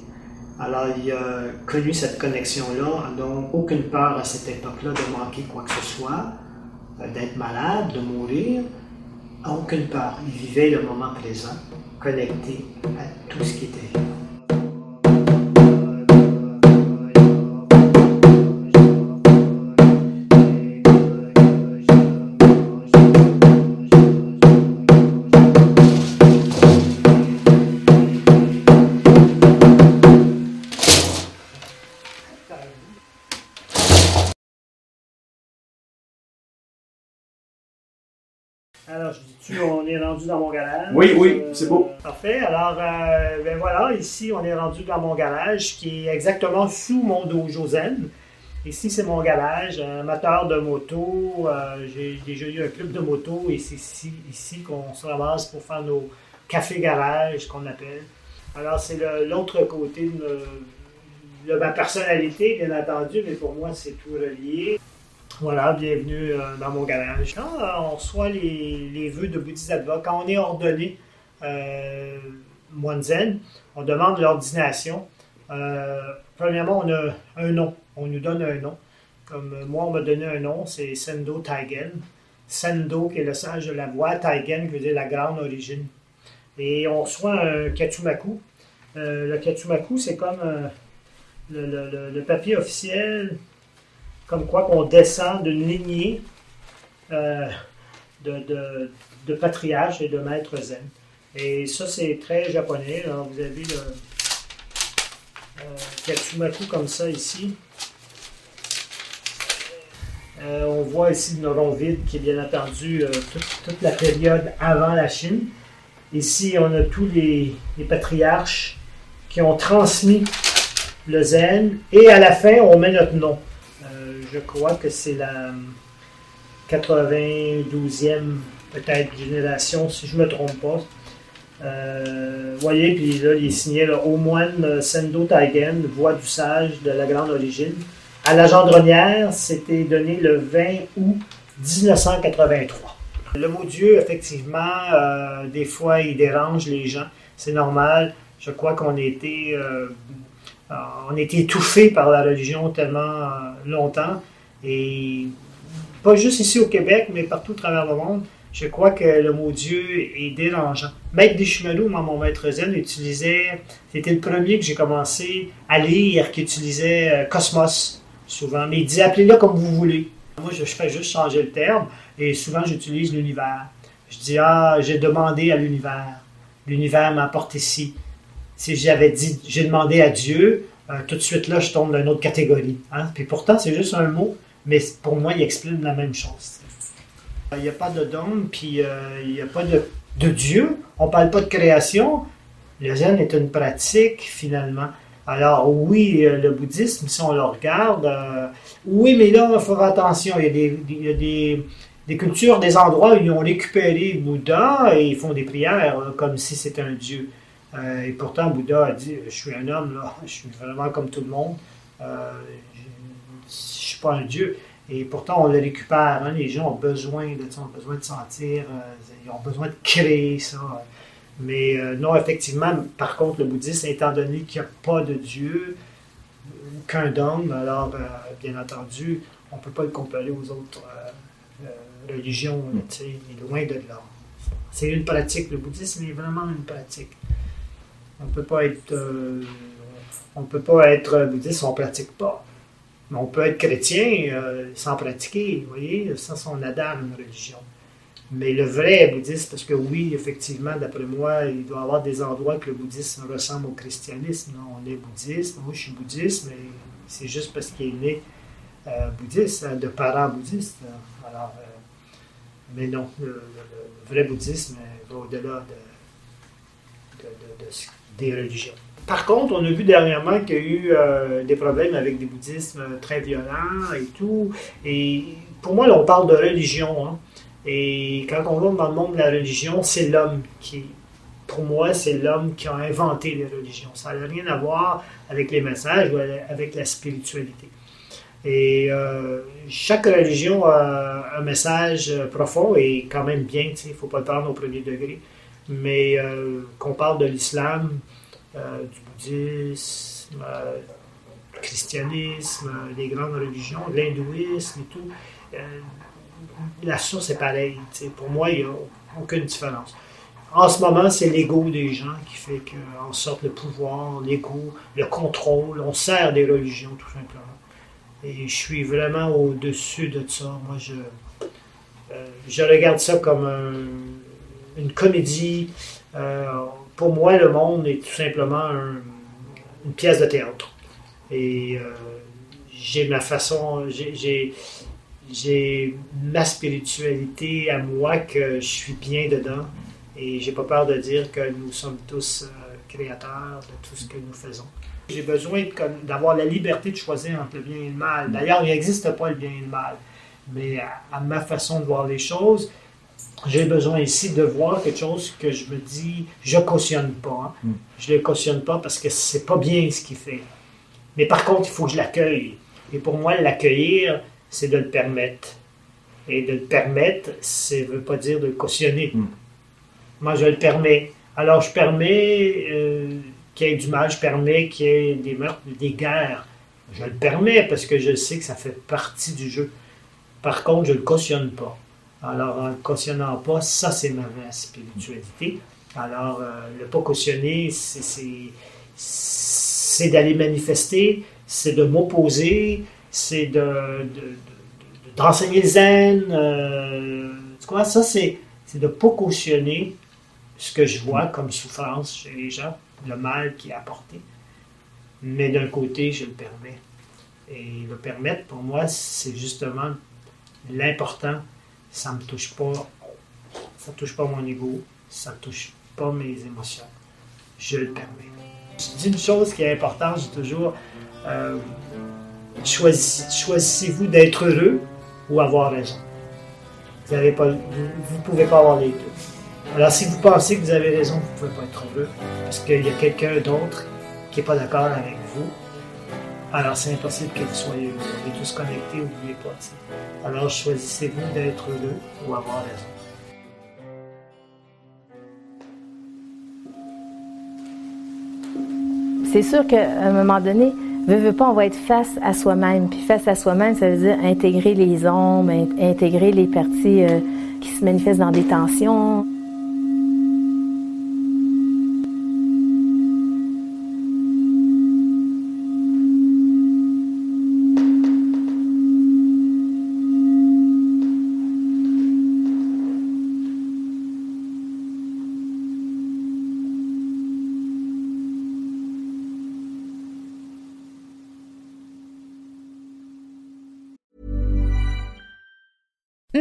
Alors, il a connu cette connexion-là, donc aucune peur à cette époque-là de manquer quoi que ce soit, euh, d'être malade, de mourir. Aucune peur. Il vivait le moment présent, connecté à tout ce qui était vivant. On est rendu dans mon garage? Oui, oui, Euh, c'est beau. Parfait. Alors, euh, ben voilà, ici, on est rendu dans mon garage qui est exactement sous mon dojo zen. Ici, c'est mon garage, un amateur de moto. euh, J'ai déjà eu un club de moto et c'est ici, ici qu'on se ramasse pour faire nos cafés-garages, qu'on appelle. Alors, c'est l'autre côté de, de ma personnalité, bien entendu, mais pour moi, c'est tout relié. Voilà, bienvenue euh, dans mon garage. Quand euh, on reçoit les, les vœux de Bodhisattva, quand on est ordonné euh, on demande l'ordination. Euh, premièrement, on a un nom. On nous donne un nom. Comme euh, moi, on m'a donné un nom, c'est Sendo Taigen. Sendo, qui est le sage de la voix, Taigen, qui veut dire la grande origine. Et on reçoit un Katsumaku. Le Katsumaku, c'est comme le papier officiel comme quoi qu'on descend d'une lignée euh, de, patriarches et de maîtres zen. Et ça, c'est très japonais. Vous avez le euh, Katsumaku comme ça ici. Euh, on voit ici le rond vide qui est bien entendu euh, toute, la période avant la Chine. Ici, on a tous les patriarches qui ont transmis le zen. Et à la fin, on met notre nom. Je crois que c'est la 92e peut-être génération, si je ne me trompe pas. Euh, voyez, puis là, il est signé au moine euh, Sendo Taigen, voix du sage de la grande origine. À la gendronnière, c'était donné le 20 août 1983. Le mot Dieu, effectivement, euh, des fois, il dérange les gens. C'est normal. Je crois qu'on a été, euh, on a été étouffé par la religion tellement euh, longtemps. Et pas juste ici au Québec, mais partout à travers le monde. Je crois que le mot Dieu est dérangeant. Maître Deschimelou, moi, mon maître zen, utilisait, c'était le premier que j'ai commencé à lire, qui utilisait euh, cosmos souvent. Mais il dit appelez-le comme vous voulez. Moi, je fais juste changer le terme et souvent j'utilise l'univers. Je dis ah, j'ai demandé à l'univers. L'univers m'apporte ici. Si j'avais dit, j'ai demandé à Dieu, euh, tout de suite là, je tombe dans une autre catégorie. hein. Puis pourtant, c'est juste un mot, mais pour moi, il exprime la même chose. Il n'y a pas de dôme, puis euh, il n'y a pas de, de Dieu. On ne parle pas de création. Le zen est une pratique, finalement. Alors, oui, euh, le bouddhisme, si on le regarde, oui, mais là, il faut faire attention. Il y a, des, cultures, des endroits où ils ont récupéré Bouddha et ils font des prières comme si c'était un dieu. Euh, et pourtant, Bouddha a dit Je suis un homme, là, je suis vraiment comme tout le monde. Euh, je ne suis pas un dieu. Et pourtant, on le récupère. hein. Les gens ont besoin de ça, ont besoin de sentir, euh, ils ont besoin de créer ça. Mais non, effectivement, par contre, le bouddhisme, étant donné qu'il n'y a pas de Dieu, qu'un dogme, alors, bien entendu, on ne peut pas le comparer aux autres religions. il est loin de là. C'est une pratique. Le bouddhisme est vraiment une pratique. On peut pas être, euh, on peut pas être bouddhiste si on pratique pas. Mais on peut être chrétien euh, sans pratiquer, vous voyez, ça, c'est on adhère à une religion. Mais le vrai bouddhisme, parce que oui, effectivement, d'après moi, il doit y avoir des endroits que le bouddhisme ressemble au christianisme. non? On est bouddhiste, moi je suis bouddhiste, mais c'est juste parce qu'il est né euh, bouddhiste, hein, de parents bouddhistes. Alors, euh, mais non, le, vrai bouddhisme euh, va au-delà de, de- de- de ce- des religions. par contre, on a vu dernièrement qu'il y a eu euh, des problèmes avec des bouddhismes très violents et tout. Et pour moi, là, on parle de religion. Hein. Et quand on va dans le monde de la religion, c'est l'homme qui, pour moi, c'est l'homme qui a inventé les religions. Ça n'a rien à voir avec les messages ou avec la spiritualité. Et euh, chaque religion a un message profond et quand même bien, il ne faut pas le prendre au premier degré. Mais euh, qu'on parle de l'islam, euh, du bouddhisme, euh, du christianisme, des grandes religions, de l'hindouisme et tout, la source est pareille. Pour moi, il n'y a aucune différence. En ce moment, c'est l'ego des gens qui fait qu'en sorte le pouvoir, l'ego, le contrôle, on sert des religions tout simplement. Et je suis vraiment au-dessus de ça. Moi, je, je regarde ça comme une comédie pour moi, le monde est tout simplement une pièce de théâtre. Et euh, j'ai ma façon, j'ai ma spiritualité à moi que je suis bien dedans. Et j'ai pas peur de dire que nous sommes tous euh, créateurs de tout ce que nous faisons. J'ai besoin d'avoir la liberté de choisir entre le bien et le mal. D'ailleurs, il n'existe pas le bien et le mal. Mais à ma façon de voir les choses, j'ai besoin ici de voir quelque chose que je me dis, je cautionne pas. Hein. Mm. Je ne le cautionne pas parce que c'est pas bien ce qu'il fait. Mais par contre, il faut que je l'accueille. Et pour moi, l'accueillir, c'est de le permettre. Et de le permettre, ça ne veut pas dire de le cautionner. Mm. Moi, je le permets. Alors, je permets euh, qu'il y ait du mal, je permets qu'il y ait des meurtres, des guerres. Je le permets parce que je sais que ça fait partie du jeu. Par contre, je ne le cautionne pas. Alors, en ne cautionnant pas, ça, c'est ma vraie spiritualité. Alors, euh, le pas cautionner, c'est d'aller manifester, c'est de m'opposer, c'est de, d'enseigner le zen. Euh, tu vois, ça, c'est, de ne pas cautionner ce que je vois comme souffrance chez les gens, le mal qui est apporté. Mais d'un côté, je le permets. Et le permettre, pour moi, c'est justement l'important ça me touche pas, ça touche pas mon ego, ça touche pas mes émotions. Je le permets. Je dis une chose qui est importante, j'ai toujours euh, choisissez-vous d'être heureux ou avoir raison. Vous ne vous, pouvez pas avoir les deux. Alors si vous pensez que vous avez raison, vous ne pouvez pas être heureux parce qu'il y a quelqu'un d'autre qui n'est pas d'accord avec vous alors, c'est impossible que vous soyez heureux. On est tous connectés, n'oubliez pas. Alors, choisissez-vous d'être heureux ou avoir raison. C'est sûr qu'à un moment donné, veut, veut pas, on va être face à soi-même. Puis face à soi-même, ça veut dire intégrer les ombres, intégrer les parties euh, qui se manifestent dans des tensions.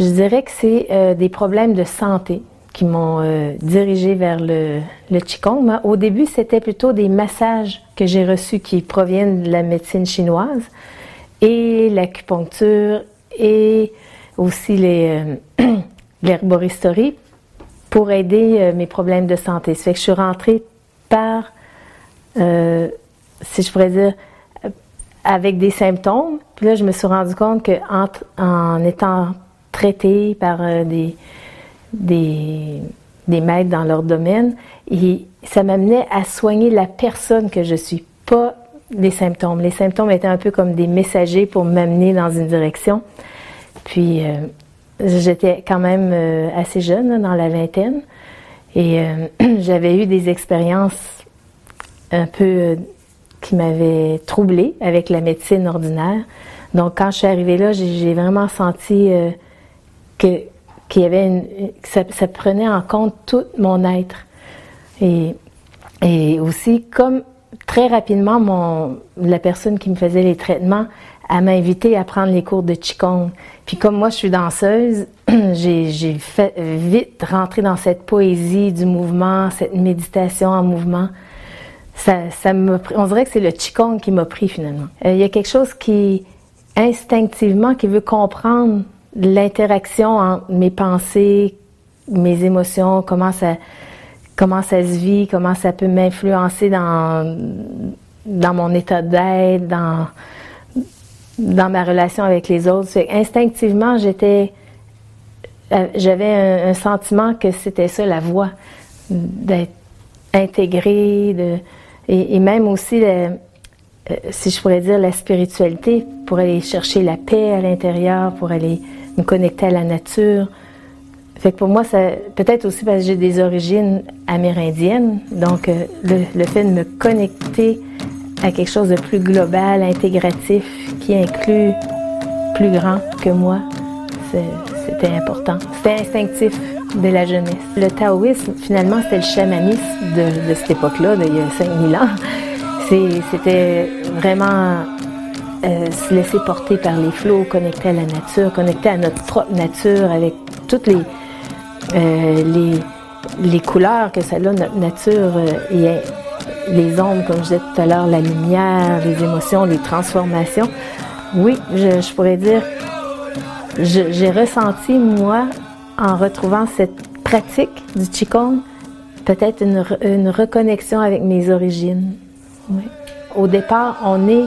Je dirais que c'est euh, des problèmes de santé qui m'ont euh, dirigé vers le, le Qigong. Au début, c'était plutôt des massages que j'ai reçus qui proviennent de la médecine chinoise et l'acupuncture et aussi euh, l'herboristerie pour aider euh, mes problèmes de santé. Ça fait que je suis rentrée par, euh, si je pourrais dire, euh, avec des symptômes. Puis là, je me suis rendu compte que en, en étant traitée par euh, des, des, des maîtres dans leur domaine, et ça m'amenait à soigner la personne que je suis, pas les symptômes. Les symptômes étaient un peu comme des messagers pour m'amener dans une direction. Puis euh, j'étais quand même euh, assez jeune, là, dans la vingtaine, et j'avais eu des expériences un peu qui m'avaient troublée avec la médecine ordinaire. Donc quand je suis arrivée là, j'ai vraiment senti que qu'il y avait ça, prenait en compte tout mon être. Et, et aussi, comme très rapidement, mon, la personne qui me faisait les traitements, elle m'a invité à prendre les cours de Qigong. Puis comme moi, je suis danseuse, j'ai fait vite rentrer dans cette poésie du mouvement, cette méditation en mouvement. Ça, ça pris- on dirait que c'est le Qigong qui m'a pris finalement. Euh, Il y a quelque chose qui, instinctivement, qui veut comprendre l'interaction entre mes pensées, mes émotions, comment ça, comment ça se vit, comment ça peut m'influencer dans, dans mon état d'être, dans, dans ma relation avec les autres. Instinctivement, j'étais, euh, j'avais un, sentiment que c'était ça la voie, d'être intégrée, de, et, même aussi, euh, si je pourrais dire, la spiritualité, pour aller chercher la paix à l'intérieur, pour aller me connecter à la nature. Fait que pour moi, ça, peut-être aussi parce que j'ai des origines amérindiennes, donc euh, le, fait de me connecter à quelque chose de plus global, intégratif, qui inclut plus grand que moi, c'était important. C'était instinctif dès la jeunesse. Le taoïsme, finalement, c'était le chamanisme de, de cette époque-là, d'il y a 5000 ans. C'était vraiment euh, se laisser porter par les flots, connecter à la nature, connecter à notre propre nature avec toutes les, euh, les, les couleurs que ça a, notre nature, euh, et les ondes, comme je disais tout à l'heure, la lumière, les émotions, les transformations. Oui, je, je pourrais dire, j'ai ressenti, moi, en retrouvant cette pratique du Qigong, peut-être une, une reconnexion avec mes origines. Au départ, on est,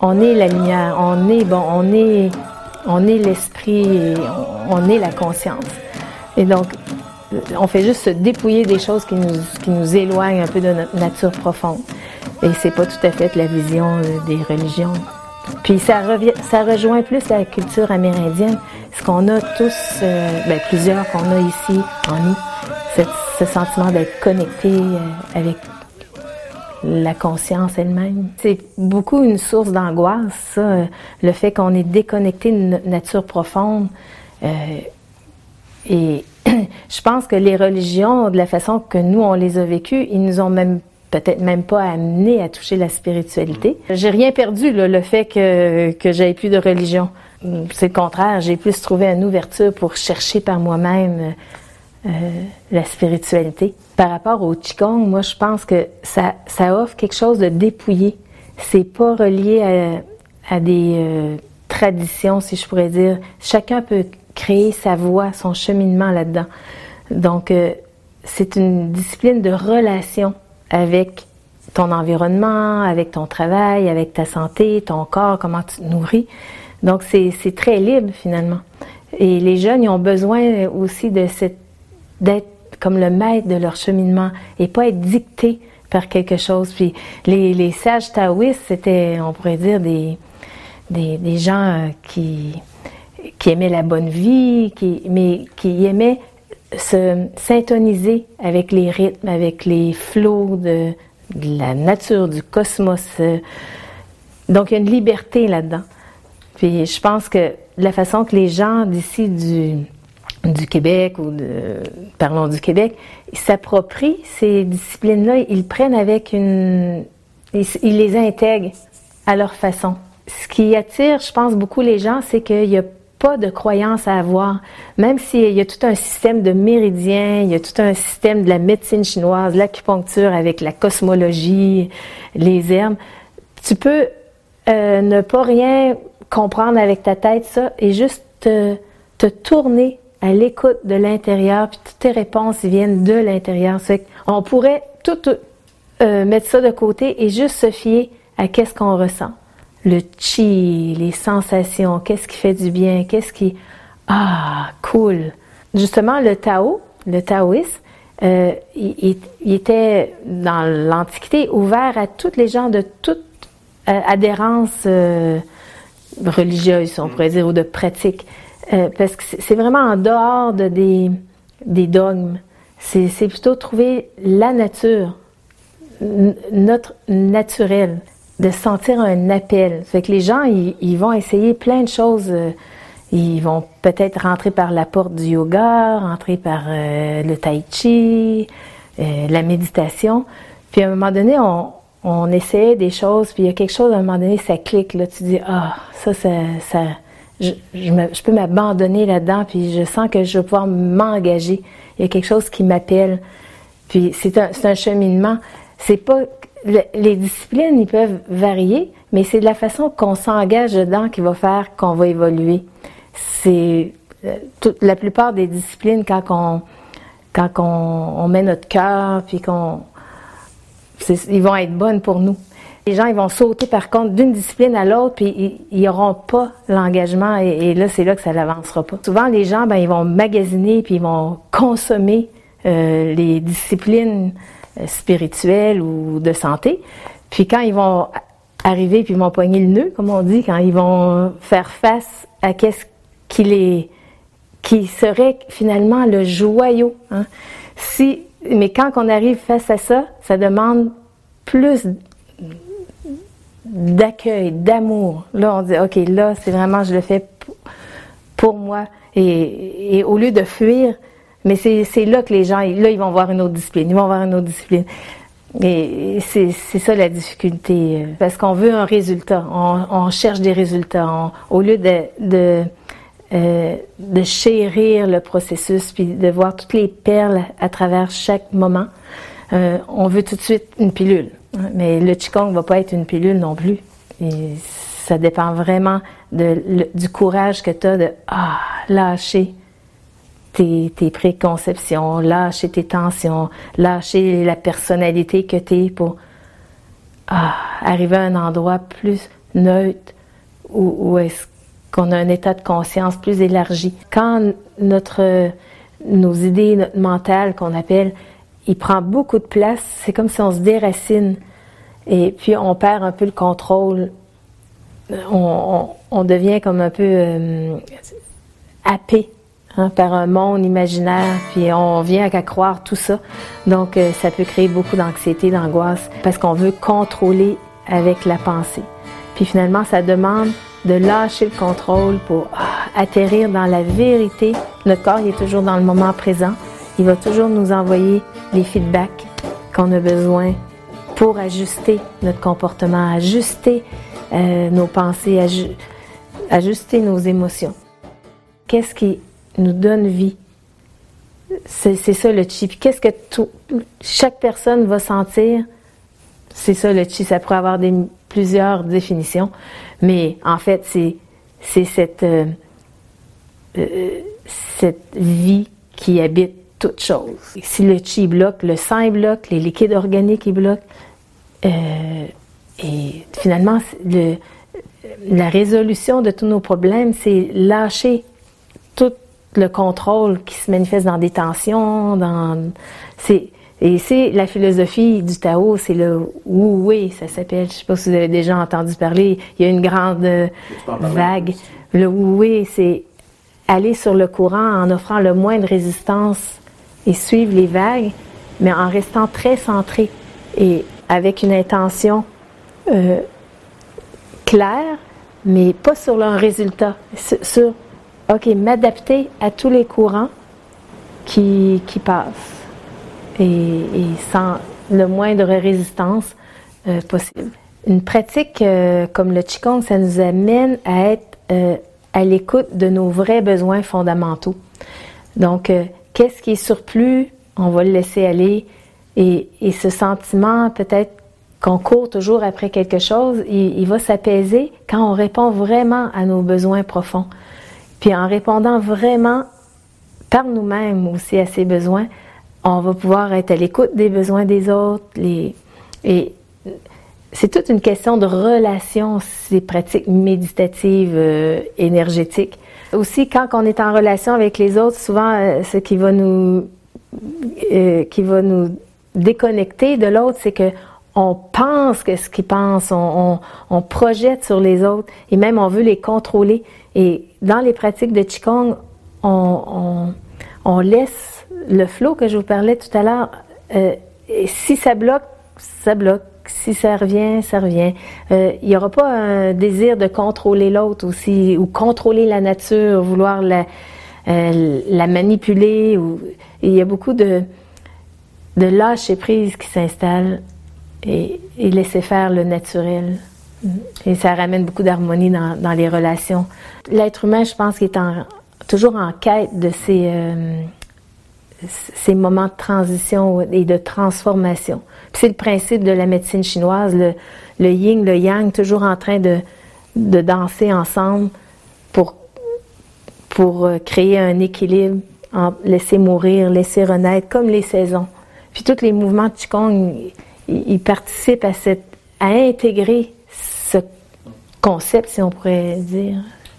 on est la lumière, on est, bon, on est, l'esprit, et on, est la conscience. Et donc, on fait juste se dépouiller des choses qui nous, éloignent un peu de notre nature profonde. Et c'est pas tout à fait la vision euh, des religions. Puis ça, revient, ça rejoint plus la culture amérindienne, ce qu'on a tous, euh, ben, plusieurs qu'on a ici en nous, ce sentiment d'être connecté euh, avec la conscience elle-même. C'est beaucoup une source d'angoisse, ça, le fait qu'on est déconnecté de notre nature profonde. Euh, et je pense que les religions, de la façon que nous, on les a vécues, ils nous ont même peut-être même pas amené à toucher la spiritualité. J'ai rien perdu, là, le fait que, que j'avais plus de religion. C'est le contraire, j'ai plus trouvé une ouverture pour chercher par moi-même euh, la spiritualité. Par rapport au Qigong, moi, je pense que ça, ça offre quelque chose de dépouillé. C'est pas relié à, des euh, traditions, si je pourrais dire. Chacun peut créer sa voie, son cheminement là-dedans. Donc, euh, c'est une discipline de relation avec ton environnement, avec ton travail, avec ta santé, ton corps, comment tu te nourris. Donc, c'est très libre finalement. Et les jeunes, ils ont besoin aussi de cette d'être comme le maître de leur cheminement et pas être dicté par quelque chose. Puis les, les sages taoïstes, c'était, on pourrait dire, des, des, des gens euh, qui, qui aimaient la bonne vie, qui, mais qui aimaient se syntoniser avec les rythmes, avec les flots de, la nature, du cosmos. Donc, il y a une liberté là-dedans. Puis je pense que la façon que les gens d'ici du, du Québec ou de, parlons du Québec, s'approprient ces disciplines-là, ils prennent avec une, ils, les intègrent à leur façon. Ce qui attire, je pense, beaucoup les gens, c'est qu'il n'y a pas de croyance à avoir, même s'il y a tout un système de méridiens, il y a tout un système de la médecine chinoise, l'acupuncture avec la cosmologie, les herbes. Tu peux euh, ne pas rien comprendre avec ta tête, ça, et juste te, te tourner à l'écoute de l'intérieur, puis toutes tes réponses viennent de l'intérieur. On pourrait tout euh, mettre ça de côté et juste se fier à qu'est-ce qu'on ressent. Le chi, les sensations, qu'est-ce qui fait du bien, qu'est-ce qui... Ah, cool. Justement, le Tao, le taoïsme, euh, il, était dans l'Antiquité ouvert à toutes les gens de toute euh, adhérence religieuse, on pourrait dire, ou de pratique. Parce que c'est vraiment en dehors de des, dogmes. C'est plutôt trouver la nature, notre naturel, de sentir un appel. Fait que les gens, ils, vont essayer plein de choses. Ils vont peut-être rentrer par la porte du yoga, rentrer par euh, le tai chi, euh, la méditation. Puis à un moment donné, on, on essaie des choses, puis il y a quelque chose, à un moment donné, ça clique. Là, tu dis, ah, ça, ça je, peux m'abandonner là-dedans, puis je sens que je vais pouvoir m'engager. Il y a quelque chose qui m'appelle. Puis c'est un, cheminement. C'est pas les disciplines, ils peuvent varier, mais c'est de la façon qu'on s'engage dedans qui va faire qu'on va évoluer c'est euh, la plupart des disciplines quand on on, met notre cœur puis qu'on ils vont être bonnes pour nous. Les gens ils vont sauter par contre d'une discipline à l'autre puis ils n'auront pas l'engagement et, là c'est là que ça n'avancera pas. Souvent les gens ben ils vont magasiner puis ils vont consommer euh, les disciplines euh, spirituelles ou de santé. Puis quand ils vont arriver puis ils vont poigner le nœud comme on dit quand ils vont faire face à qu'est-ce qui, qui serait finalement le joyau. Hein. Si, mais quand on arrive face à ça, ça demande plus d'accueil, d'amour. Là, on dit, OK, là, c'est vraiment, je le fais pour moi. Et, au lieu de fuir, mais c'est là que les gens, là, ils vont voir une autre discipline, ils vont voir une autre discipline. Et c'est ça la difficulté, euh, parce qu'on veut un résultat, on, on cherche des résultats. au lieu de, de euh, de chérir le processus, puis de voir toutes les perles à travers chaque moment. Euh, on veut tout de suite une pilule. Mais le Qigong ne va pas être une pilule non plus. Et ça dépend vraiment du courage que tu as de ah, lâcher tes, tes, préconceptions, lâcher tes tensions, lâcher la personnalité que tu es pour ah, arriver à un endroit plus neutre où, où est-ce qu'on a un état de conscience plus élargi. Quand notre, nos idées, notre mental qu'on appelle, il prend beaucoup de place, c'est comme si on se déracine et puis on perd un peu le contrôle. On, on, devient comme un peu euh, happé hein, par un monde imaginaire, puis on vient à croire tout ça. Donc euh, ça peut créer beaucoup d'anxiété, d'angoisse, parce qu'on veut contrôler avec la pensée. Puis finalement, ça demande de lâcher le contrôle pour ah, atterrir dans la vérité. Notre corps est toujours dans le moment présent. Il va toujours nous envoyer les feedbacks qu'on a besoin pour ajuster notre comportement, ajuster euh, nos pensées, ajuster nos émotions. Qu'est-ce qui nous donne vie? C'est ça le chi. qu'est-ce que chaque personne va sentir? C'est ça le chi. Ça pourrait avoir plusieurs définitions. Mais en fait, c'est, euh, euh, cette vie qui habite toute chose. Si le chi bloque, le sang bloque, les liquides organiques bloquent, euh, et finalement, le, la résolution de tous nos problèmes, c'est lâcher tout le contrôle qui se manifeste dans des tensions, et c'est la philosophie du Tao, c'est le Wu Wei, ça s'appelle. Je sais pas si vous avez déjà entendu parler. Il y a une grande vague. Le Wu Wei, c'est aller sur le courant en offrant le moins de résistance et suivre les vagues, mais en restant très centré et avec une intention euh, claire, mais pas sur le résultat. Sur, OK, m'adapter à tous les courants qui, qui passent et, sans le moindre résistance euh, possible. Une pratique euh, comme le Qigong, ça nous amène à être à l'écoute de nos vrais besoins fondamentaux. Donc, qu'est-ce qui est surplus, on va le laisser aller. Et, et ce sentiment, peut-être qu'on court toujours après quelque chose, il, va s'apaiser quand on répond vraiment à nos besoins profonds. Puis en répondant vraiment par nous-mêmes aussi à ses besoins, on va pouvoir être à l'écoute des besoins des autres. Et c'est toute une question de relation, ces pratiques méditatives, euh, énergétiques. Aussi, quand on est en relation avec les autres, souvent, euh, ce qui va nous, euh, qui va nous déconnecter de l'autre, c'est que on pense que ce qu'ils pensent, on, on, projette sur les autres et même on veut les contrôler. Et dans les pratiques de Qigong, on, on laisse le flot que je vous parlais tout à l'heure. Euh, si ça bloque, ça bloque. Si ça revient, ça revient. Euh, il n'y aura pas un désir de contrôler l'autre aussi, ou contrôler la nature, vouloir la, euh, manipuler. Il y a beaucoup de, de lâcher prise qui s'installe et, laisser faire le naturel. Et ça ramène beaucoup d'harmonie dans, les relations. L'être humain, je pense qu'il est toujours en quête de ces, euh, ces moments de transition et de transformation. C'est le principe de la médecine chinoise, le, yin, le yang, toujours en train de, danser ensemble pour, pour euh, créer un équilibre, laisser mourir, laisser renaître, comme les saisons. Puis tous les mouvements de Qigong, ils participent à, cette, à intégrer ce concept, si on pourrait dire,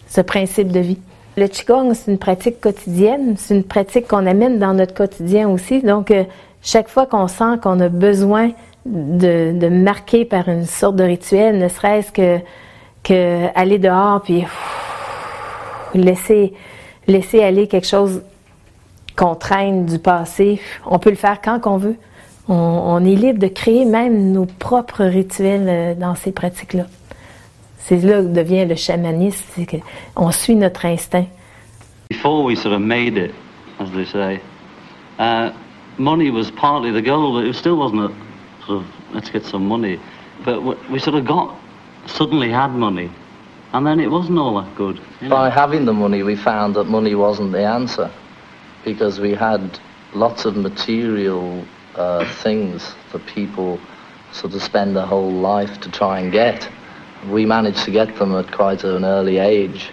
ce principe de vie. Le Qigong, c'est une pratique quotidienne, c'est une pratique qu'on amène dans notre quotidien aussi. Donc, euh, chaque fois qu'on sent qu'on a besoin de, marquer par une sorte de rituel, ne serait-ce que, aller dehors puis laisser, aller quelque chose qu'on traîne du passé, on peut le faire quand qu'on veut. On, on, est libre de créer même nos propres rituels euh, dans ces pratiques-là. C'est là que devient le chamanisme, c'est qu'on suit notre instinct. Before we sort of made it, as they say, uh, money was partly the goal, but it still wasn't a sort of, let's get some money. But we sort of got, suddenly had money, and then it wasn't all that good. You know? By having the money, we found that money wasn't the answer, because we had lots of material uh, things for people sort of spend their whole life to try and get we managed to get them at quite an early age.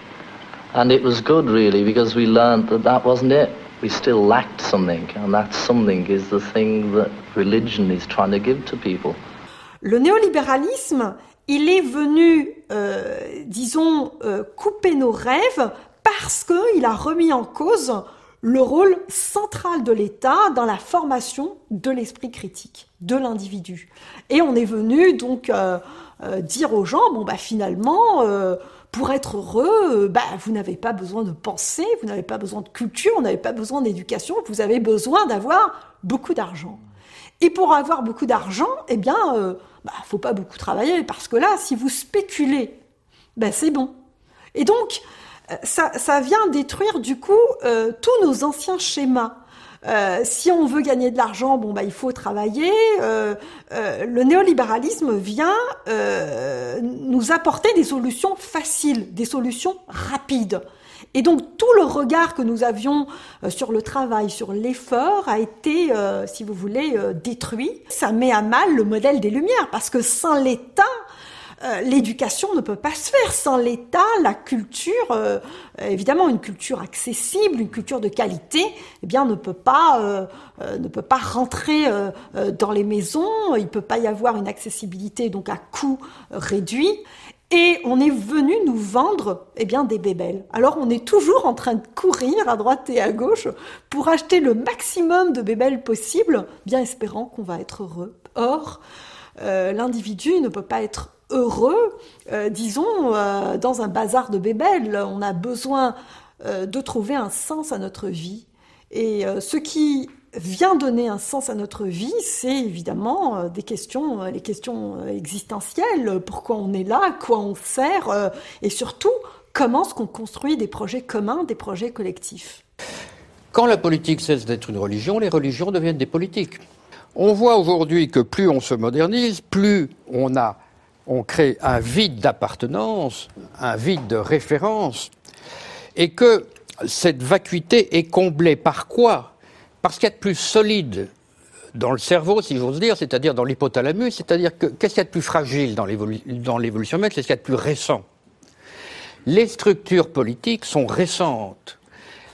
And it was good, really, because we learned that that wasn't it. We still lacked something, and that something is the thing that religion is trying to give to people. Le néolibéralisme, il est venu, euh, disons, euh, couper nos rêves parce qu'il a remis en cause le rôle central de l'État dans la formation de l'esprit critique de l'individu. Et on est venu donc euh, euh, dire aux gens, bon bah finalement, euh, pour être heureux, euh, bah, vous n'avez pas besoin de penser, vous n'avez pas besoin de culture, vous n'avez pas besoin d'éducation, vous avez besoin d'avoir beaucoup d'argent. Et pour avoir beaucoup d'argent, eh bien, bah, faut pas beaucoup travailler, parce que là, si vous spéculez, bah, c'est bon. Et donc, ça, ça vient détruire du coup tous nos anciens schémas. Euh, si on veut gagner de l'argent, bon bah il faut travailler. Euh, euh, le néolibéralisme vient euh, nous apporter des solutions faciles, des solutions rapides. Et donc tout le regard que nous avions euh, sur le travail, sur l'effort, a été, euh, si vous voulez, détruit. Ça met à mal le modèle des Lumières, parce que sans l'État, euh, l'éducation ne peut pas se faire sans l'État, la culture, euh, évidemment une culture accessible, une culture de qualité, eh bien ne peut pas euh, euh ne peut pas rentrer euh, dans les maisons, il peut pas y avoir une accessibilité donc à coût réduit. Et on est venu nous vendre eh bien, des bébelles. Alors on est toujours en train de courir à droite et à gauche pour acheter le maximum de bébelles possible, bien espérant qu'on va être heureux. Or, euh, l'individu ne peut pas être heureux, euh, disons, euh, dans un bazar de bébel. On a besoin euh, de trouver un sens à notre vie. Et ce qui vient donner un sens à notre vie, c'est évidemment des questions, les questions existentielles. Pourquoi on est là, quoi on sert, et surtout, comment est-ce qu'on construit des projets communs, des projets collectifs? Quand la politique cesse d'être une religion, les religions deviennent des politiques. On voit aujourd'hui que plus on se modernise, plus on a on crée un vide d'appartenance, un vide de référence, et que cette vacuité est comblée par quoi? Parce qu'il y a de plus solide dans le cerveau, si j'ose dire, c'est-à-dire dans l'hypothalamus, c'est-à-dire que qu'est-ce qu'il y a de plus fragile dans l'évolution humaine, c'est ce qu'il y a de plus récent? Les structures politiques sont récentes.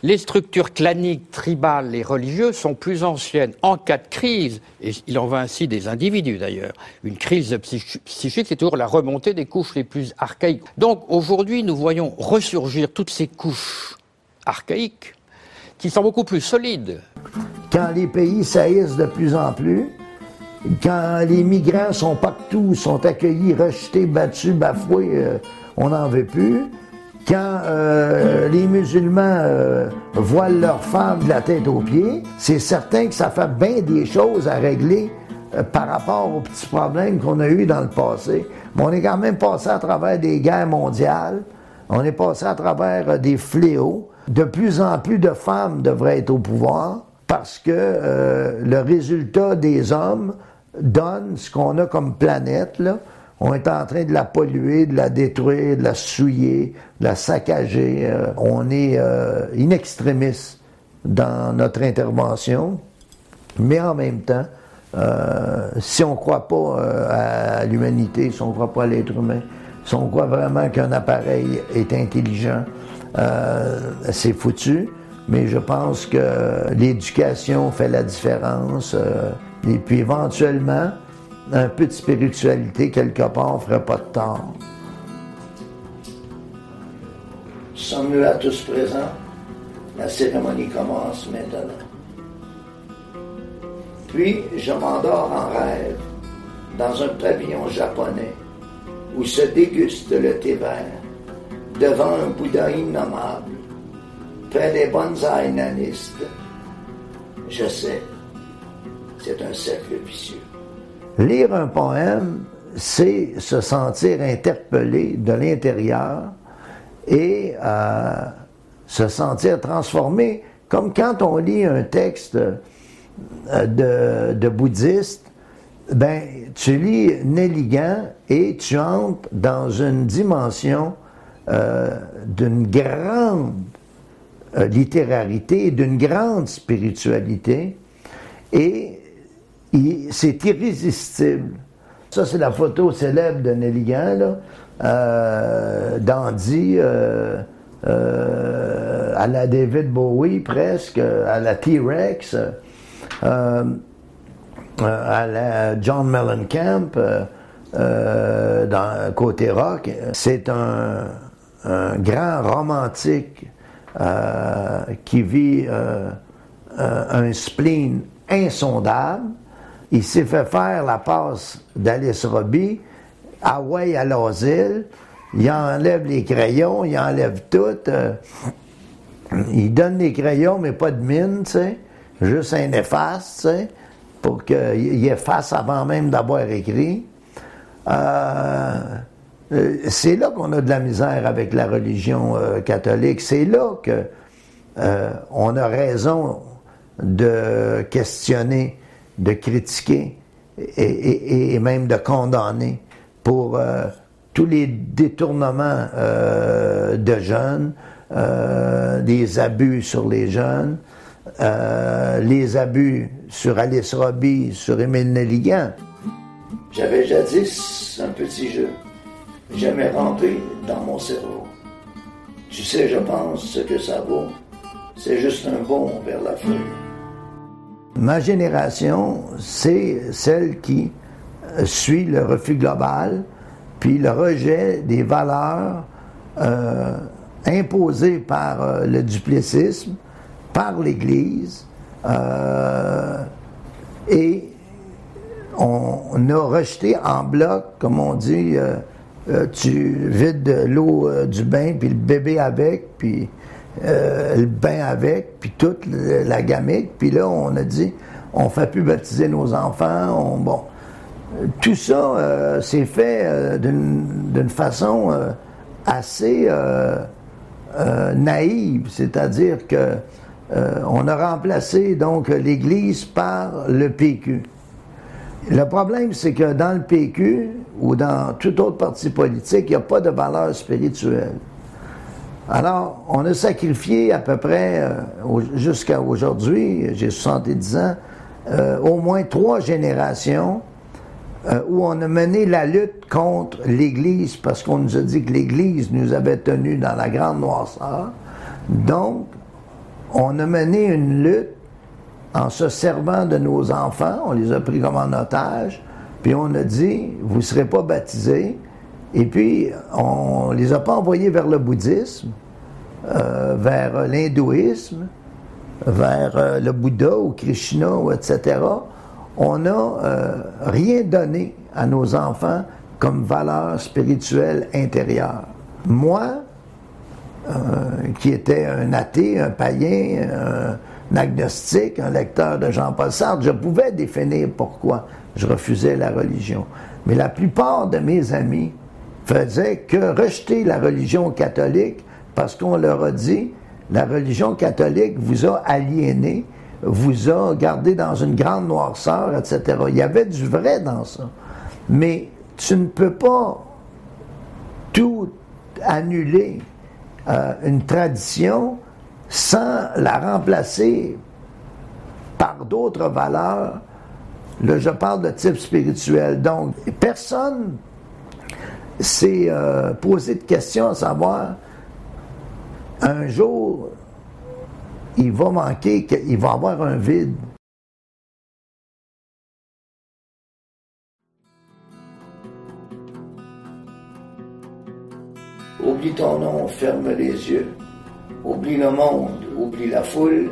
Les structures claniques, tribales et religieuses sont plus anciennes. En cas de crise, et il en va ainsi des individus d'ailleurs, une crise psychique, c'est toujours la remontée des couches les plus archaïques. Donc aujourd'hui, nous voyons ressurgir toutes ces couches archaïques qui sont beaucoup plus solides. Quand les pays saillissent de plus en plus, quand les migrants sont partout, sont accueillis, rejetés, battus, bafoués, euh, on n'en veut plus. Quand euh, les musulmans euh, voilent leurs femmes de la tête aux pieds, c'est certain que ça fait bien des choses à régler par rapport aux petits problèmes qu'on a eus dans le passé. Mais on est quand même passé à travers des guerres mondiales, on est passé à travers des fléaux. De plus en plus de femmes devraient être au pouvoir parce que le résultat des hommes donne ce qu'on a comme planète. On est en train de la polluer, de la détruire, de la souiller, de la saccager. Euh, on est euh, in extremis dans notre intervention, mais en même temps, euh, si on ne croit pas à l'humanité, si on ne croit pas à l'être humain, si on croit vraiment qu'un appareil est intelligent, c'est foutu. Mais je pense que l'éducation fait la différence. Et puis éventuellement, un peu de spiritualité quelque part ne ferait pas de tort. Sommes-nous là tous présents? La cérémonie commence maintenant. Puis je m'endors en rêve dans un pavillon japonais où se déguste le thé vert devant un Bouddha innommable, près des bonsaïs nanistes. Je sais, c'est un cercle vicieux. Lire un poème, c'est se sentir interpellé de l'intérieur et euh, se sentir transformé, comme quand on lit un texte euh, de, bouddhiste, ben, tu lis Nelligan et tu entres dans une dimension euh, d'une grande littérarité, d'une grande spiritualité, et c'est irrésistible. Ça, c'est la photo célèbre de Nelligan, là. Euh, Dandy, euh, euh, à la David Bowie presque, à la T-Rex, à la John Mellencamp, dans côté rock. C'est un, grand romantique qui vit un spleen insondable il s'est fait faire la passe d'Alice Robbie, Hawaï à l'asile, il enlève les crayons, il enlève tout. Euh, il donne les crayons, mais pas de mine, tu sais, juste un efface, tu sais, pour qu'il efface avant même d'avoir écrit. Euh, euh, c'est là qu'on a de la misère avec la religion catholique. C'est là que on a raison de questionner de critiquer et, même de condamner pour euh, tous les détournements euh, de jeunes, euh, des abus sur les jeunes, les abus sur Alice Robbie, sur Émile Nelligan. J'avais jadis un petit jeu, jamais rentré dans mon cerveau. Tu sais, je pense, ce que ça vaut, c'est juste un bond vers la feuille. Ma génération, c'est celle qui euh, suit le refus global, puis le rejet des valeurs euh, imposées par euh, le duplessisme, par l'Église, et on, a rejeté en bloc, comme on dit, tu vides l'eau du bain, puis le bébé avec, puis euh, le bain avec, puis toute la gamique. Puis là, on a dit, on fait plus baptiser nos enfants. bon, tout ça euh, s'est fait euh, d'une façon assez naïve, c'est-à-dire que on a remplacé donc l'Église par le PQ. Le problème, c'est que dans le PQ ou dans tout autre parti politique, il n'y a pas de valeur spirituelle. Alors, on a sacrifié à peu près, euh, jusqu'à aujourd'hui, j'ai 70 ans, euh, au moins trois générations euh, où on a mené la lutte contre l'Église parce qu'on nous a dit que l'Église nous avait tenus dans la grande noirceur. Donc, on a mené une lutte en se servant de nos enfants, on les a pris comme en otage, puis on a dit, vous ne serez pas baptisés, et puis on les a pas envoyés vers le bouddhisme, euh, vers l'hindouisme, vers euh, le Bouddha ou Krishna, etc. On n'a euh, rien donné à nos enfants comme valeur spirituelle intérieure. Moi, qui était un athée, un païen, un agnostique, un lecteur de Jean-Paul Sartre, je pouvais définir pourquoi je refusais la religion. Mais la plupart de mes amis faisaient que rejeter la religion catholique parce qu'on leur a dit la religion catholique vous a aliéné, vous a gardé dans une grande noirceur, etc. Il y avait du vrai dans ça. Mais tu ne peux pas tout annuler euh, une tradition sans la remplacer par d'autres valeurs. Là, je parle de type spirituel. Donc, personne s'est euh, posé de questions à savoir un jour, il va manquer, il va avoir un vide. Oublie ton nom, ferme les yeux. Oublie le monde, oublie la foule.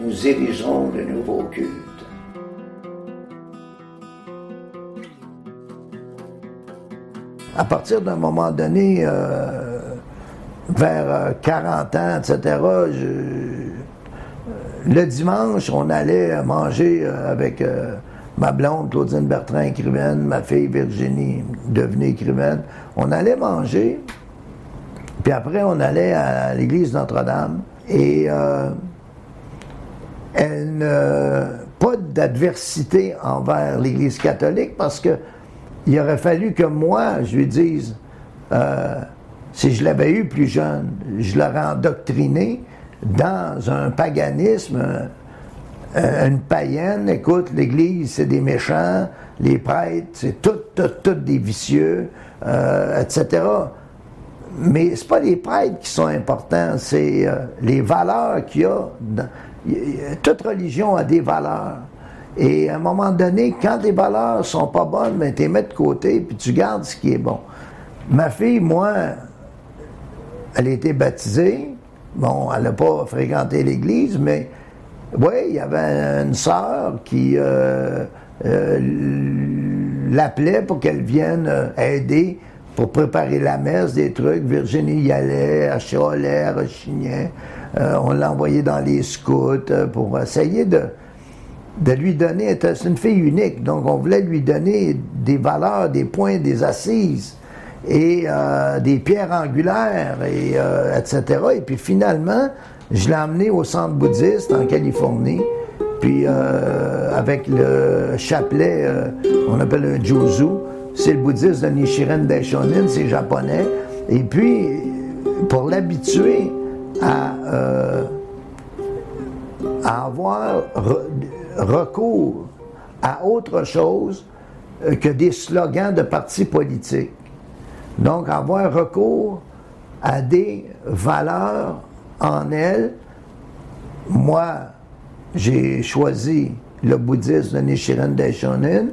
Nous érigerons le nouveau culte. À partir d'un moment donné, euh, vers 40 euh, ans, etc., le dimanche, on allait manger euh, avec ma blonde, Claudine Bertrand, écrivaine, ma fille Virginie, devenue écrivaine. On allait manger, puis après, on allait à l'église Notre-Dame et euh, elle pas d'adversité envers l'église catholique parce que il aurait fallu que moi, je lui dise, euh, si je l'avais eu plus jeune, je l'aurais endoctriné dans un paganisme, euh, une païenne. Écoute, l'Église, c'est des méchants, les prêtres, c'est tout, tout, tout des vicieux, etc. Mais c'est pas les prêtres qui sont importants, c'est euh, les valeurs qu'il y a. toute religion a des valeurs. Et à un moment donné, quand les valeurs sont pas bonnes, ben, tu les mets de côté, puis tu gardes ce qui est bon. Ma fille, moi, elle a été baptisée. Bon, elle n'a pas fréquenté l'église, mais oui, il y avait une sœur qui euh, euh, l'appelait pour qu'elle vienne aider pour préparer la messe, des trucs. Virginie y allait, elle chialait, elle rechignait. Euh, on l'a envoyé dans les scouts euh, pour essayer de, de lui donner. C'est une fille unique, donc on voulait lui donner des valeurs, des points, des assises et euh, des pierres angulaires, et, etc. Et puis finalement, je l'ai emmené au centre bouddhiste en Californie. Puis avec le chapelet, on appelle un juzu, c'est le bouddhiste de Nichiren Daishonin, c'est japonais. Et puis, pour l'habituer à, euh, avoir recours à autre chose euh, que des slogans de partis politiques. Donc, avoir recours à des valeurs en elle. Moi, j'ai choisi le bouddhisme de Nichiren Daishonin,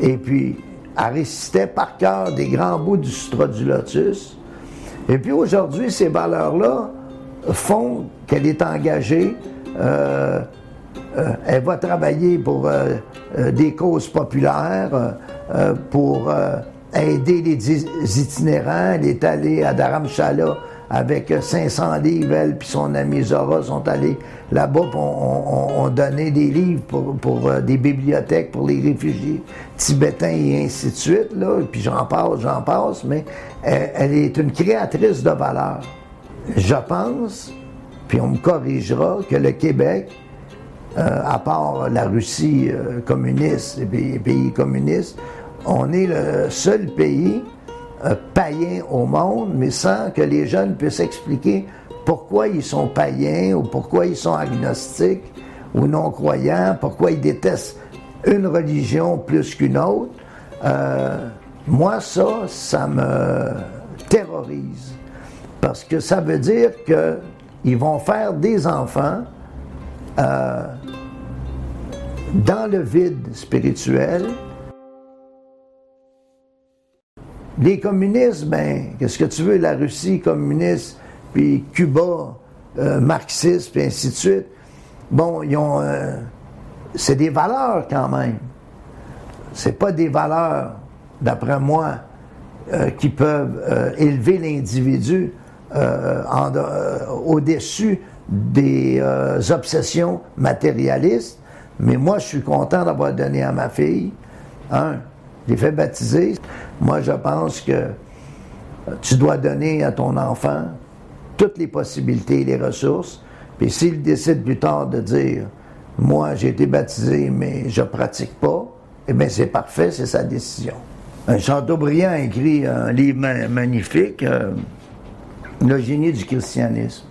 et puis elle récitait par cœur des grands bouts du Sutra du Lotus. Et puis aujourd'hui, ces valeurs-là font qu'elle est engagée. Euh, elle va travailler pour euh, des causes populaires, pour aider les itinérants. Elle est allée à Dharamshala avec 500 livres, elle puis son ami Zora sont allés là-bas, on, on, donné des livres pour, euh, des bibliothèques pour les réfugiés tibétains et ainsi de suite, puis j'en passe, j'en passe, mais elle, est une créatrice de valeur. Je pense, puis on me corrigera, que le Québec, euh, à part la Russie euh, communiste, les pays communistes, on est le seul pays euh, païens au monde, mais sans que les jeunes puissent expliquer pourquoi ils sont païens ou pourquoi ils sont agnostiques ou non-croyants, pourquoi ils détestent une religion plus qu'une autre. Euh, moi, ça, ça me terrorise. Parce que ça veut dire que ils vont faire des enfants euh, dans le vide spirituel. Les communistes, ben, qu'est-ce que tu veux, la Russie communiste, puis Cuba, euh, marxiste, puis ainsi de suite. Bon, ils ont. Euh, c'est des valeurs quand même. C'est pas des valeurs, d'après moi, qui peuvent élever l'individu au-dessus des obsessions matérialistes. Mais moi, je suis content d'avoir donné à ma fille, un, je l'ai fait baptiser. Moi, je pense que tu dois donner à ton enfant toutes les possibilités et les ressources. Puis s'il décide plus tard de dire, moi, j'ai été baptisé, mais je pratique pas, eh bien, c'est parfait, c'est sa décision. Chateaubriand a écrit un livre magnifique, euh, Le génie du christianisme.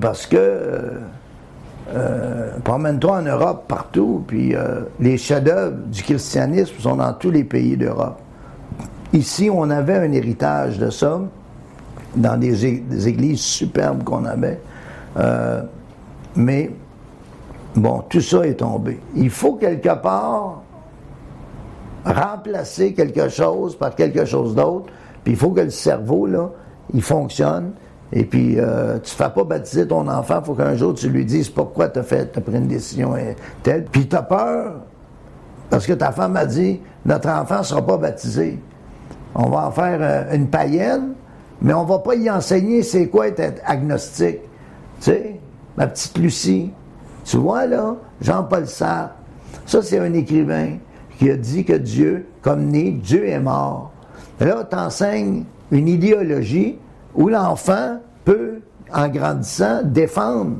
Parce que, euh, euh, promène-toi en Europe partout, puis les chefs-d'œuvre du christianisme sont dans tous les pays d'Europe. Ici, on avait un héritage de ça, dans des églises superbes qu'on avait. mais, bon, tout ça est tombé. Il faut quelque part remplacer quelque chose par quelque chose d'autre. Puis il faut que le cerveau, là, il fonctionne. Et puis, euh, tu ne fais pas baptiser ton enfant, il faut qu'un jour tu lui dises pourquoi tu as fait, as pris une décision telle. Puis tu as peur, parce que ta femme a dit, notre enfant ne sera pas baptisé. On va en faire euh, une païenne, mais on ne va pas y enseigner c'est quoi être agnostique. Tu sais, ma petite Lucie, tu vois là, Jean-Paul Sartre, ça c'est un écrivain qui a dit que Dieu, comme né, Dieu est mort. Là, tu enseignes une idéologie où l'enfant peut, en grandissant, défendre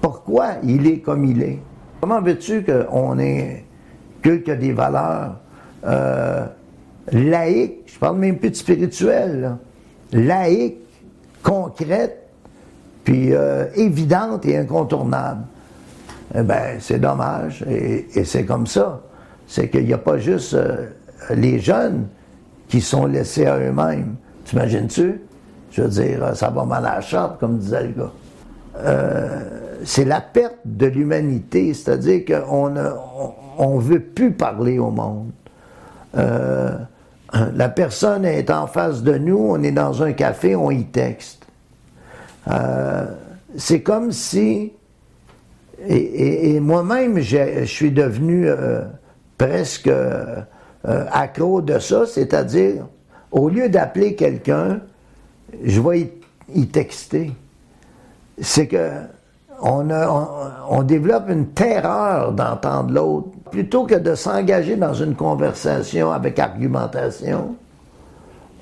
pourquoi il est comme il est. Comment veux-tu qu'on ait culte des valeurs euh, laïques, je parle même plus de spirituel, laïques, concrètes, puis euh, évidentes et incontournables? Eh bien, c'est dommage, et c'est comme ça c'est qu'il n'y a pas juste euh, les jeunes qui sont laissés à eux-mêmes. T'imagines-tu? Je veux dire, ça va mal à la charte, comme disait le gars. Euh, c'est la perte de l'humanité, c'est-à-dire qu'on ne on, veut plus parler au monde. Euh, la personne est en face de nous, on est dans un café, on y texte. c'est comme si, et, moi-même, je suis devenu presque euh, accro de ça, c'est-à-dire, au lieu d'appeler quelqu'un, je vais y, texter. C'est que on, développe une terreur d'entendre l'autre. Plutôt que de s'engager dans une conversation avec argumentation,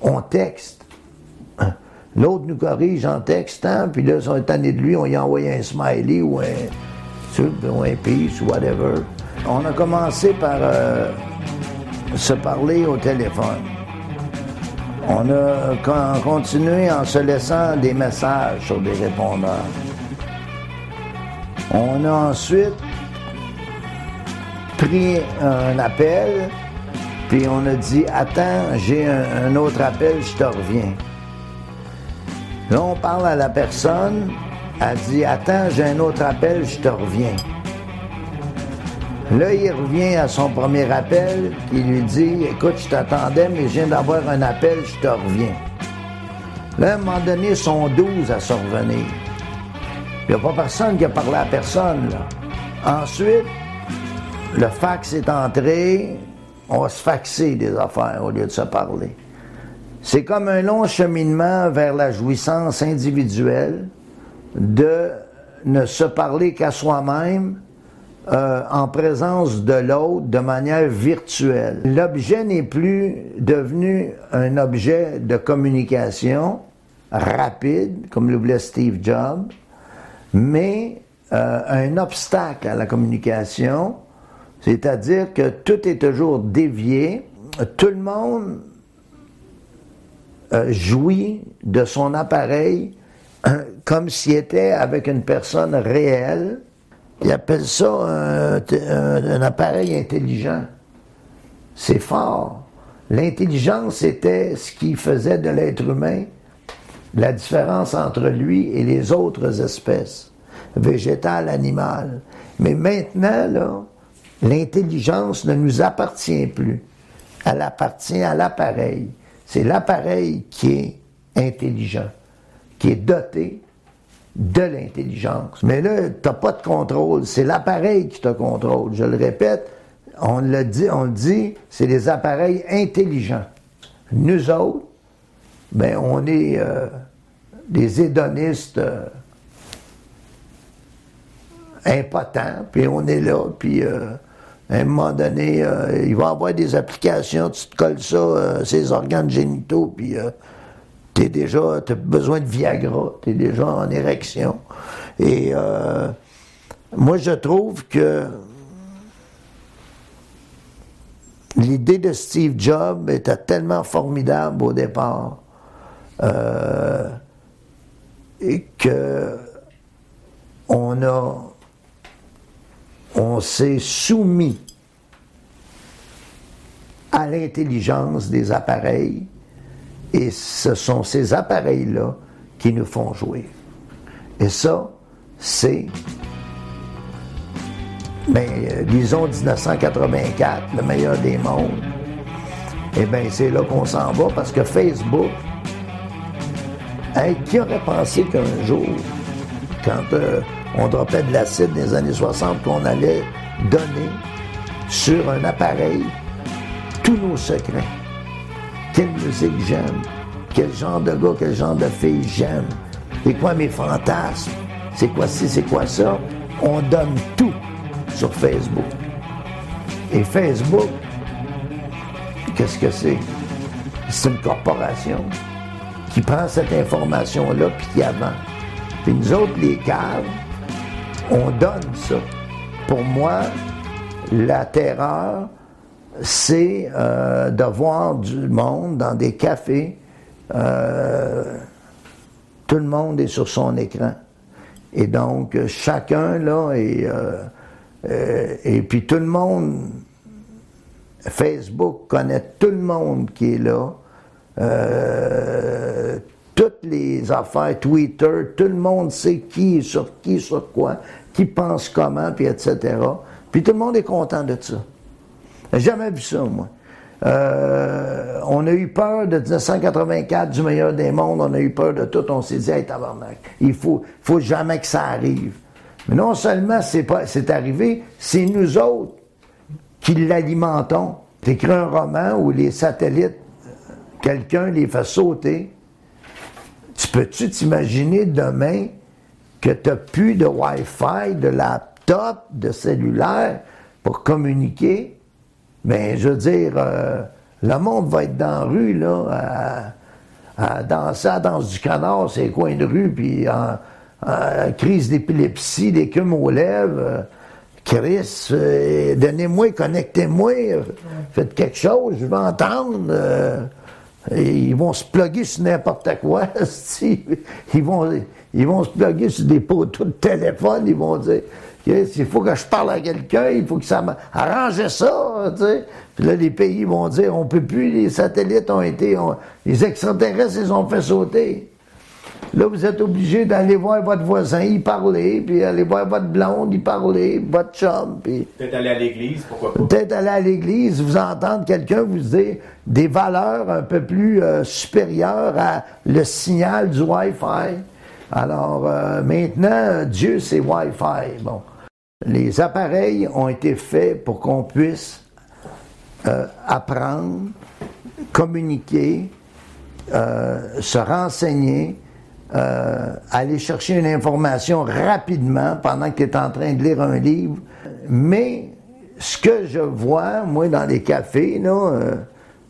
on texte. L'autre nous corrige en textant, puis là, si on est tanné de lui, on y envoie un smiley ou un, ou un peace ou whatever. On a commencé par euh, se parler au téléphone. On a continué en se laissant des messages sur des répondeurs. On a ensuite pris un appel, puis on a dit Attends, j'ai un, autre appel, je te reviens. Là, on parle à la personne, elle dit Attends, j'ai un autre appel, je te reviens. Là, il revient à son premier appel, il lui dit Écoute, je t'attendais, mais je viens d'avoir un appel, je te reviens. Là, à un moment donné, ils sont 12 à se revenir. Il n'y a pas personne qui a parlé à personne. Ensuite, le fax est entré, on va se faxer des affaires au lieu de se parler. C'est comme un long cheminement vers la jouissance individuelle de ne se parler qu'à soi-même euh, en présence de l'autre de manière virtuelle. L'objet n'est plus devenu un objet de communication rapide, comme le Steve Jobs, mais euh, un obstacle à la communication, c'est-à-dire que tout est toujours dévié, tout le monde euh, jouit de son appareil comme s'il était avec une personne réelle, ils appellent ça un, appareil intelligent. C'est fort. L'intelligence était ce qui faisait de l'être humain la différence entre lui et les autres espèces, végétales, animales. Mais maintenant, l'intelligence ne nous appartient plus. Elle appartient à l'appareil. C'est l'appareil qui est intelligent, qui est doté de l'intelligence. Mais là, tu n'as pas de contrôle. C'est l'appareil qui te contrôle. Je le répète, on le dit, on dit, c'est les appareils intelligents. Nous autres, ben, on est euh, des hédonistes euh, impotents, puis on est là, puis euh, à un moment donné, il va y avoir des applications, tu te colles ça, ces organes génitaux, puis t'es déjà, t'as besoin de Viagra, t'es déjà en érection. Et moi, je trouve que l'idée de Steve Jobs était tellement formidable au départ euh, et que on s'est soumis à l'intelligence des appareils et ce sont ces appareils-là qui nous font jouer. Et ça, c'est ben, euh, disons 1984, le meilleur des mondes, eh bien, c'est là qu'on s'en va parce que Facebook, qui aurait pensé qu'un jour, quand euh, on dropait de l'acide les années 60, qu'on allait donner sur un appareil tous nos secrets? Quelle musique j'aime, quel genre de gars, quel genre de fille j'aime, c'est quoi mes fantasmes, c'est quoi ci, c'est quoi ça? On donne tout sur Facebook. Et Facebook, qu'est-ce que c'est? C'est une corporation qui prend cette information-là puis qui avance. Puis nous autres, les caves, on donne ça. Pour moi, la terreur, c'est euh, de voir du monde dans des cafés. Euh, tout le monde est sur son écran. Et donc, chacun, là, est, euh, euh, et puis tout le monde, Facebook connaît tout le monde qui est là. Euh, toutes les affaires, Twitter, tout le monde sait qui est sur qui, sur quoi, qui pense comment, puis etc. Puis tout le monde est content de ça. Jamais vu ça, moi. Euh, on a eu peur de 1984, du meilleur des mondes, on a eu peur de tout, on s'est dit, hey, tabarnak, il faut, faut jamais que ça arrive. Mais non seulement c'est c'est arrivé, c'est nous autres qui l'alimentons. T'écris un roman où les satellites, quelqu'un les fait sauter. Tu peux-tu t'imaginer demain que tu n'as plus de Wi-Fi, de laptop, de cellulaire pour communiquer? Ben, je veux dire, euh, le monde va être dans la rue, là, à, danser à danse du canard, c'est coins de rue, puis en, crise d'épilepsie, d'écume aux lèvres. Euh, Chris, euh, donnez-moi, connectez-moi, faites quelque chose, je vais entendre. ils vont se plugger sur n'importe quoi. ils, vont, ils vont se plugger sur des poteaux de téléphone, ils vont dire il faut que je parle à quelqu'un, il faut que ça m'arrange ça. Puis là, les pays vont dire on peut plus, les satellites ont été. les extraterrestres, ils ont fait sauter. Là, vous êtes obligé d'aller voir votre voisin, y parler, puis aller voir votre blonde, y parler, votre chum, puis... Peut-être aller à l'église, pourquoi pas? Peut-être aller à l'église, vous entendre quelqu'un vous dire des valeurs un peu plus euh, supérieures à le signal du Wi-Fi. Alors, euh, maintenant, Dieu, c'est Wi-Fi. Bon. Les appareils ont été faits pour qu'on puisse euh, apprendre, communiquer, se renseigner, euh, aller chercher une information rapidement pendant que tu es en train de lire un livre. Mais ce que je vois, moi, dans les cafés, euh,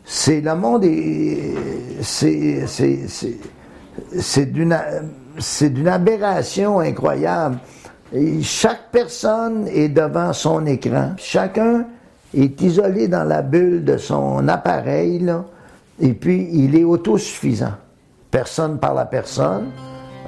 c'est le monde est. C'est d'une aberration incroyable. Chaque personne est devant son écran. Chacun est isolé dans la bulle de son appareil, là, et puis il est autosuffisant personne par la personne.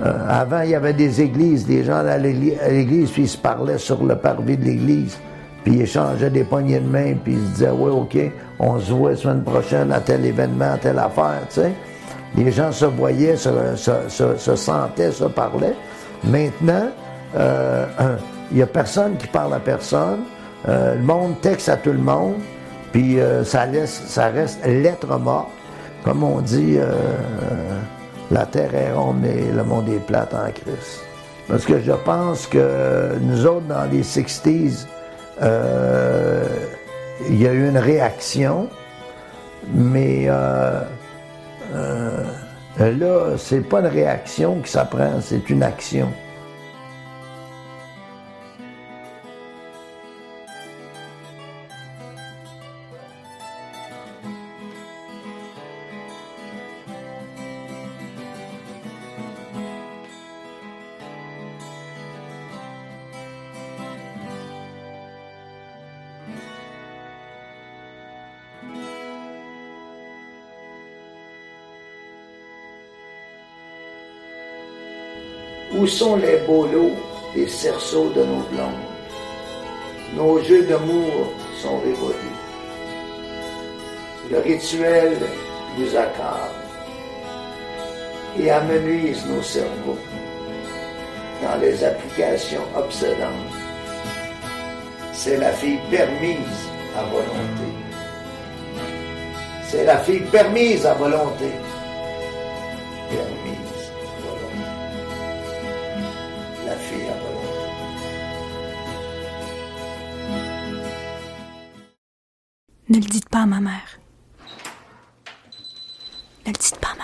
Euh, avant, il y avait des églises, des gens allaient à l'église, puis ils se parlaient sur le parvis de l'église, puis ils échangeaient des poignées de main, puis ils se disaient, ouais, OK, on se voit la semaine prochaine à tel événement, à telle affaire, tu sais. Les gens se voyaient, se, se- se- se sentaient, se parlaient. Maintenant, il n'y a personne qui parle à personne. Euh, le monde texte à tout le monde. Puis euh, ça, laisse, ça reste lettre morte. Comme on dit, euh, la terre est ronde, mais le monde est plate en Christ. Parce que je pense que nous autres, dans les 60s, euh, il y a eu une réaction, mais euh, euh, là, c'est pas une réaction qui s'apprend, c'est une action. Où sont les bolos, les cerceaux de nos blondes? Nos jeux d'amour sont révolus. Le rituel nous accable et amenuise nos cerveaux dans les applications obsédantes. C'est la fille permise à volonté. C'est la fille permise à volonté. Ne le dites pas à ma mère. Ne le dites pas à ma mère.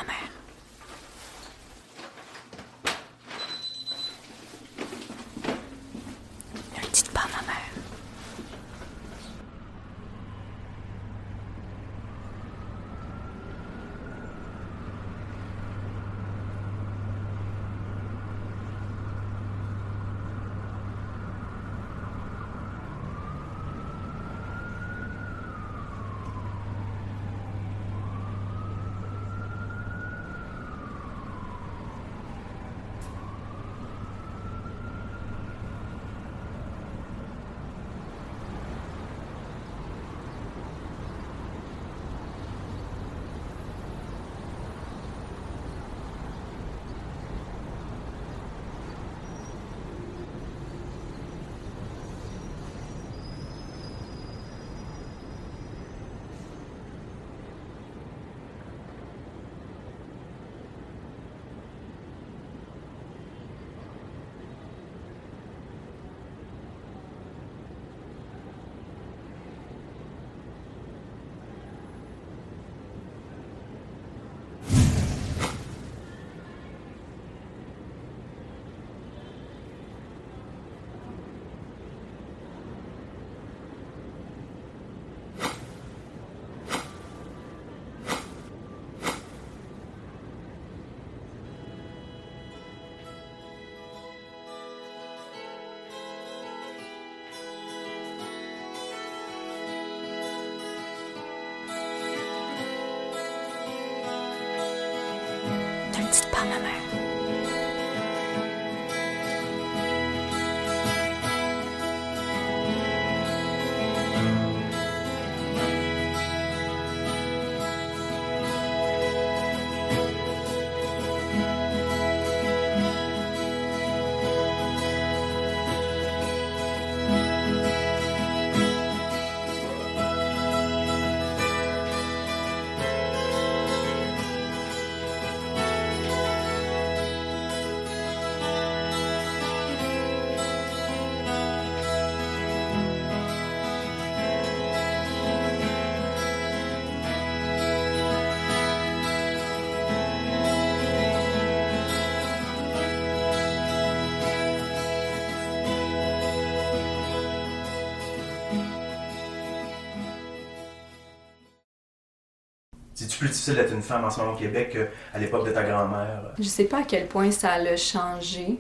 Plus difficile d'être une femme en ce moment au Québec qu'à l'époque de ta grand-mère? Je sais pas à quel point ça l'a changé.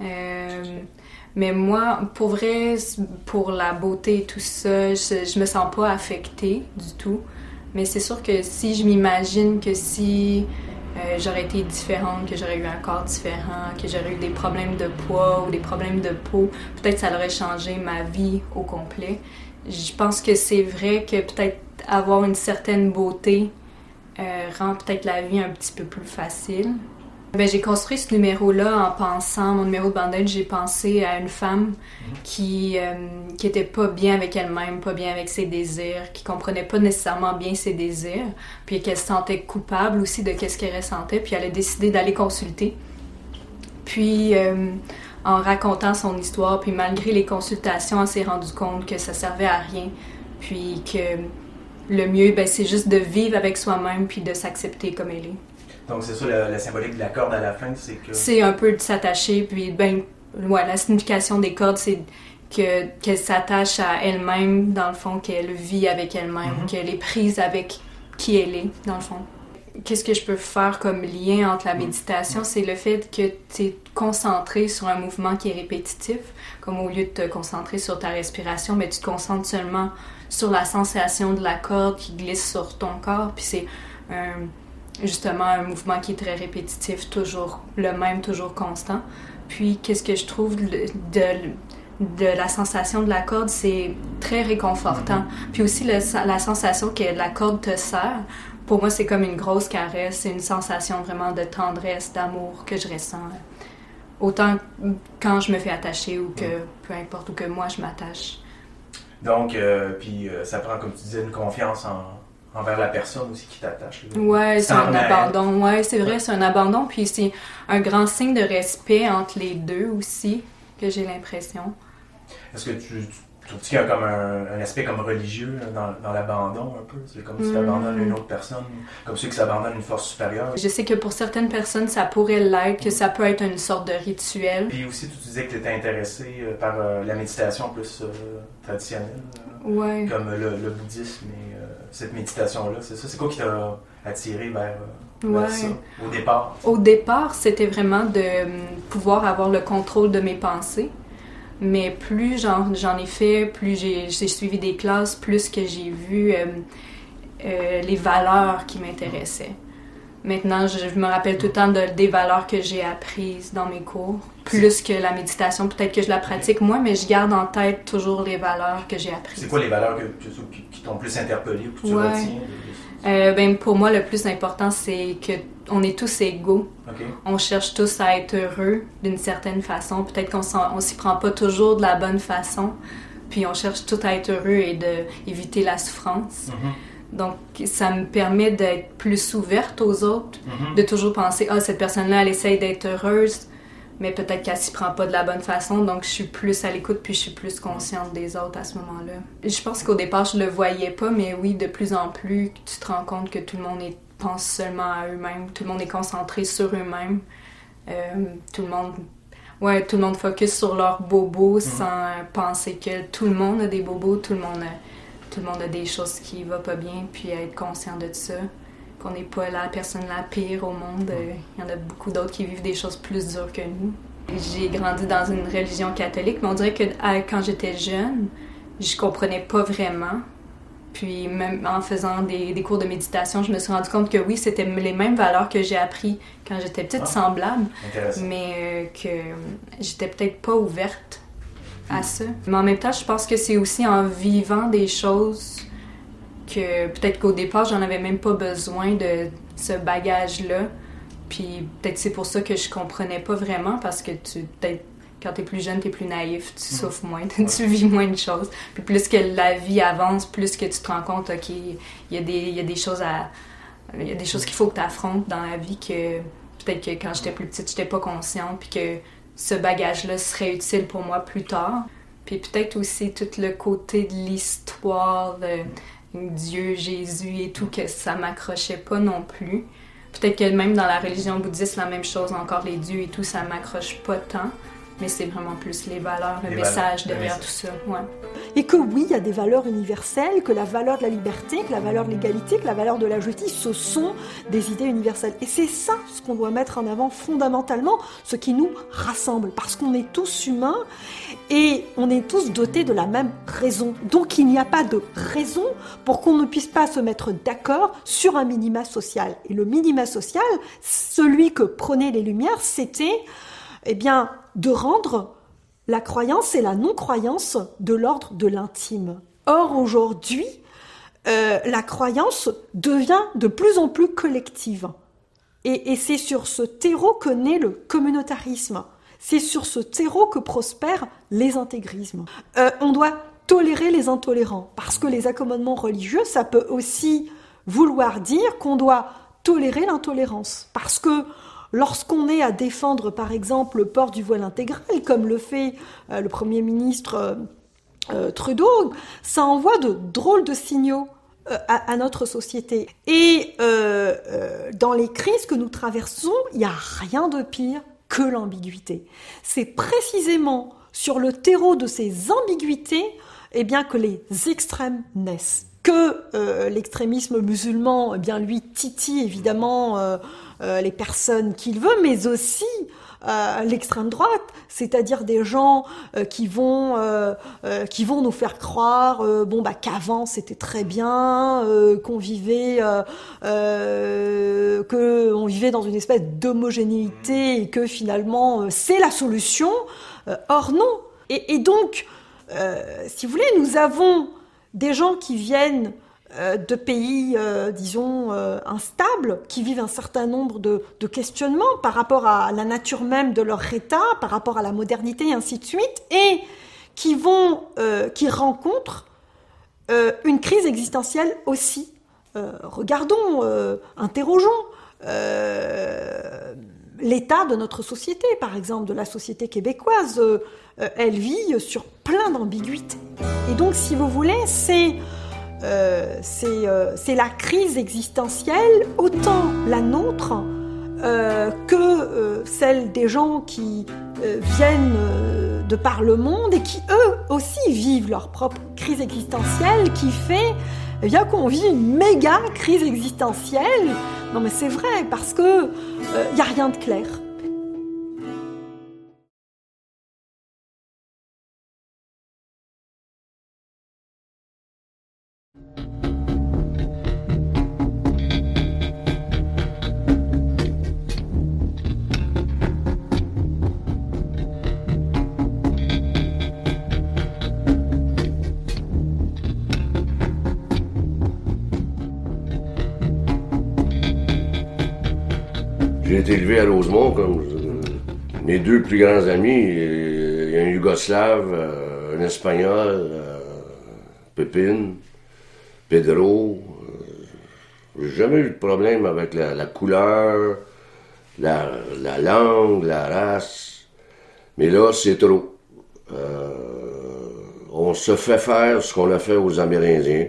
Euh, mais moi, pour vrai, pour la beauté et tout ça, je, je me sens pas affectée du tout. Mais c'est sûr que si je m'imagine que si euh, j'aurais été différente, que j'aurais eu un corps différent, que j'aurais eu des problèmes de poids ou des problèmes de peau, peut-être ça aurait changé ma vie au complet. Je pense que c'est vrai que peut-être avoir une certaine beauté euh, rend peut-être la vie un petit peu plus facile. Ben, j'ai construit ce numéro-là en pensant, mon numéro de bandage, j'ai pensé à une femme qui, euh, qui était pas bien avec elle-même, pas bien avec ses désirs, qui comprenait pas nécessairement bien ses désirs, puis qu'elle se sentait coupable aussi de ce qu'elle ressentait, puis elle a décidé d'aller consulter. Puis, euh, en racontant son histoire, puis malgré les consultations, elle s'est rendue compte que ça servait à rien, puis que le mieux, ben, c'est juste de vivre avec soi-même, puis de s'accepter comme elle est. Donc c'est ça la, la symbolique de la corde à la fin, c'est que... C'est un peu de s'attacher, puis ben, ouais, la signification des cordes, c'est que qu'elle s'attache à elle-même, dans le fond, qu'elle vit avec elle-même, Mhm. qu'elle est prise avec qui elle est, dans le fond. Qu'est-ce que je peux faire comme lien entre la méditation? C'est le fait que tu es concentré sur un mouvement qui est répétitif, comme au lieu de te concentrer sur ta respiration, mais tu te concentres seulement sur la sensation de la corde qui glisse sur ton corps, puis c'est un- justement un mouvement qui est très répétitif, toujours le même, toujours constant. Puis qu'est-ce que je trouve de, de, de la sensation de la corde, c'est très réconfortant. Puis aussi le- la sensation que la corde te serre, pour moi c'est comme une grosse caresse, c'est une sensation vraiment de tendresse, d'amour que je ressens. Autant quand je me fais attacher ou que peu importe, ou que moi je m'attache. Donc, euh, puis euh, ça prend, comme tu disais, une confiance en- envers la personne aussi qui t'attache. Ouais, c'est un abandon. Ouais, c'est vrai, c'est un abandon. Puis c'est un grand signe de respect entre les deux aussi, que j'ai l'impression. Est-ce que tu, tu trouves qu'il y a comme un, un aspect comme religieux dans, dans l'abandon un peu? C'est comme si tu Mm. abandonnes une autre personne, comme ceux qui s'abandonnent une force supérieure. Je sais que pour certaines personnes, ça pourrait l'être, que ça peut être une sorte de rituel. Puis aussi, tu disais que tu étais intéressé euh, par euh, la méditation plus euh, traditionnelle, Ouais. comme le, le bouddhisme et euh, cette méditation-là. C'est ça? C'est quoi qui t'a attiré vers, Ouais. ça au départ? Au départ, c'était vraiment de pouvoir avoir le contrôle de mes pensées. Mais plus j'en ai fait, plus j'ai suivi des classes, plus que j'ai vu euh, euh, les valeurs qui m'intéressaient. Maintenant, je, je me rappelle tout le temps de- des valeurs que j'ai apprises dans mes cours, plus que la méditation. Peut-être que je la pratique moins, mais je garde en tête toujours les valeurs que j'ai apprises. C'est quoi les valeurs que, que- qui, qui t'ont plus interpellé ou que tu Ouais. retiens? Euh, ben, pour moi, le plus important, c'est que on est tous égaux. On cherche tous à être heureux d'une certaine façon. Peut-être qu'on s'y prend pas toujours de la bonne façon. Puis on cherche tout à être heureux et d'éviter la souffrance. Donc, ça me permet d'être plus ouverte aux autres, Mhm. de toujours penser, ah, cette personne-là, elle essaye d'être heureuse, mais peut-être qu'elle s'y prend pas de la bonne façon. Donc, je suis plus à l'écoute, puis je suis plus consciente des autres à ce moment-là. Je pense qu'au départ, je le voyais pas, mais oui, de plus en plus, tu te rends compte que tout le monde est- pense seulement à eux-mêmes, tout le monde est concentré sur eux-mêmes. Euh, tout le monde. Ouais, tout le monde focus sur leurs bobos sans penser que tout le monde a des bobos, tout le monde a, tout le monde a des choses qui vont pas bien, puis être conscient de ça. Qu'on n'est pas la personne la pire au monde. Euh, Il y en a beaucoup d'autres qui vivent des choses plus dures que nous. J'ai grandi dans une religion catholique, mais on dirait que à- quand j'étais jeune, je comprenais pas vraiment. Puis même en faisant des, des cours de méditation, je me suis rendu compte que oui, c'était les mêmes valeurs que j'ai appris quand j'étais petite, Ah, semblables, mais euh, que j'étais peut-être pas ouverte à ça. Mais en même temps, je pense que c'est aussi en vivant des choses que peut-être qu'au départ, j'en avais même pas besoin de ce bagage-là. Puis peut-être c'est pour ça que je comprenais pas vraiment parce que tu peut-être quand t'es plus jeune, t'es plus naïf, tu souffres moins, tu vis moins de choses. Puis plus que la vie avance, plus que tu te rends compte, ok, il y, a des- il y a des choses à, il y a des choses qu'il faut que tu affrontes dans la vie que peut-être que quand j'étais plus petite, j'étais pas consciente, puis que ce bagage-là serait utile pour moi plus tard. Puis peut-être aussi tout le côté de l'histoire, de Dieu, Jésus et tout, que ça m'accrochait pas non plus. Peut-être que même dans la religion bouddhiste, la même chose, encore les dieux et tout, ça m'accroche pas tant. Mais c'est vraiment plus les valeurs, le Les message valeurs, derrière tout ça. Ouais. Et que oui, il y a des valeurs universelles, que la valeur de la liberté, que la valeur de l'égalité, que la valeur de la justice, ce sont des idées universelles. Et c'est ça ce qu'on doit mettre en avant fondamentalement, ce qui nous rassemble, parce qu'on est tous humains et on est tous dotés de la même raison. Donc il n'y a pas de raison pour qu'on ne puisse pas se mettre d'accord sur un minima social. Et le minima social, celui que prenaient les Lumières, c'était eh bien, de rendre la croyance et la non-croyance de l'ordre de l'intime. Or, aujourd'hui, euh, la croyance devient de plus en plus collective. Et, c'est sur ce terreau que naît le communautarisme. C'est sur ce terreau que prospèrent les intégrismes. Euh, on doit tolérer les intolérants, parce que les accommodements religieux, ça peut aussi vouloir dire qu'on doit tolérer l'intolérance. Parce que lorsqu'on est à défendre, par exemple, le port du voile intégral, comme le fait euh, le Premier ministre euh, euh, Trudeau, ça envoie de drôles de signaux à, notre société. Et dans les crises que nous traversons, il n'y a rien de pire que l'ambiguïté. C'est précisément sur le terreau de ces ambiguïtés eh bien, que les extrêmes naissent. Que l'extrémisme musulman, eh bien, lui titille évidemment les personnes qu'il veut, mais aussi euh, l'extrême droite, c'est-à-dire des gens euh, qui vont euh, euh, qui vont nous faire croire euh, bon bah qu'avant c'était très bien, euh, qu'on vivait euh, euh, que on vivait dans une espèce d'homogénéité et que finalement euh, c'est la solution. Euh, or non. Et, et donc, euh, si vous voulez, nous avons des gens qui viennent euh, de pays, euh, disons, euh, instables, qui vivent un certain nombre de, questionnements par rapport à la nature même de leur État, par rapport à la modernité, et ainsi de suite, et qui vont, euh, qui rencontrent euh, une crise existentielle aussi. Euh, regardons, euh, interrogeons euh, l'état de notre société, par exemple, de la société québécoise. Euh, euh, elle vit sur plein d'ambiguïtés. Et donc, si vous voulez, c'est euh, c'est euh, c'est la crise existentielle, autant la nôtre euh, que celle des gens qui viennent de par le monde et qui eux aussi vivent leur propre crise existentielle qui fait eh qu'on vit une méga crise existentielle. Non mais c'est vrai parce que il n'y a rien de clair. Été élevé à Rosemont comme euh, mes deux plus grands amis. euh, Il y a un Yougoslave, euh, un Espagnol, Pépine, Pedro. J'ai jamais eu de problème avec la, couleur, la, la langue, la race. Mais là, c'est trop. On se fait faire ce qu'on a fait aux Amérindiens.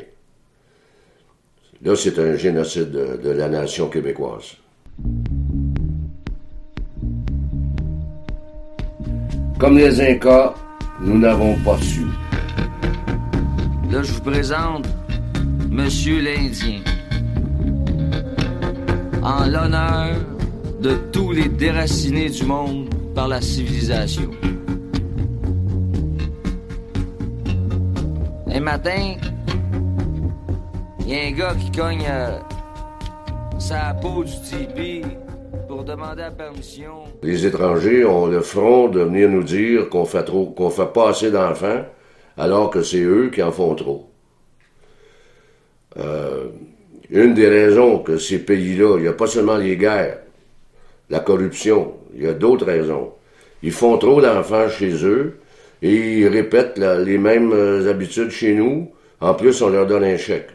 Là, c'est un génocide de- de la nation québécoise. Comme les Incas, nous n'avons pas su. Là, je vous présente Monsieur l'Indien. En l'honneur de tous les déracinés du monde par la civilisation. Un matin, il y a un gars qui cogne euh, sa peau du tipi pour demander la permission. Les étrangers ont le front de venir nous dire qu'on fait trop, qu'on fait pas assez d'enfants, alors que c'est eux qui en font trop. Euh, une des raisons que ces pays-là, il n'y a pas seulement les guerres, la corruption, il y a d'autres raisons. Ils font trop d'enfants chez eux et ils répètent la- les mêmes euh, habitudes chez nous. En plus, on leur donne un chèque.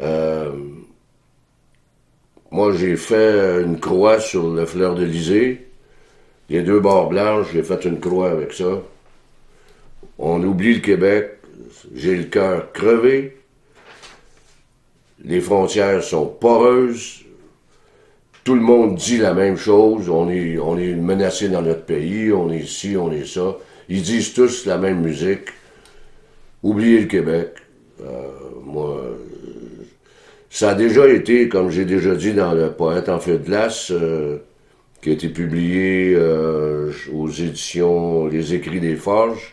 Euh, moi, j'ai fait une croix sur le fleur d'Elysée. Les deux barres blanches, j'ai fait une croix avec ça. On oublie le Québec. J'ai le cœur crevé. Les frontières sont poreuses. Tout le monde dit la même chose. On est, on est menacé dans notre pays. On est ci, on est ça. Ils disent tous la même musique. Oubliez le Québec. Euh, moi, ça a déjà été, comme j'ai déjà dit dans Le Poète en feu de glace, euh, qui a été publié euh, aux éditions Les Écrits des Forges.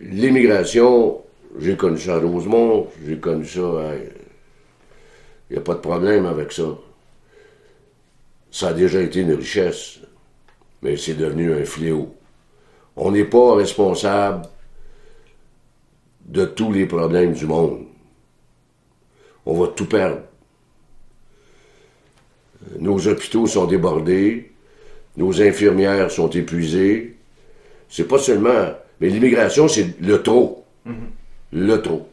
L'immigration, j'ai connu ça à Rosemont, j'ai connu ça. Il n'y a pas de problème avec ça. Ça a déjà été une richesse, mais c'est devenu un fléau. On n'est pas responsable de tous les problèmes du monde. On va tout perdre. Nos hôpitaux sont débordés, nos infirmières sont épuisées. C'est pas seulement. Mais l'immigration, c'est le trop. Le trop.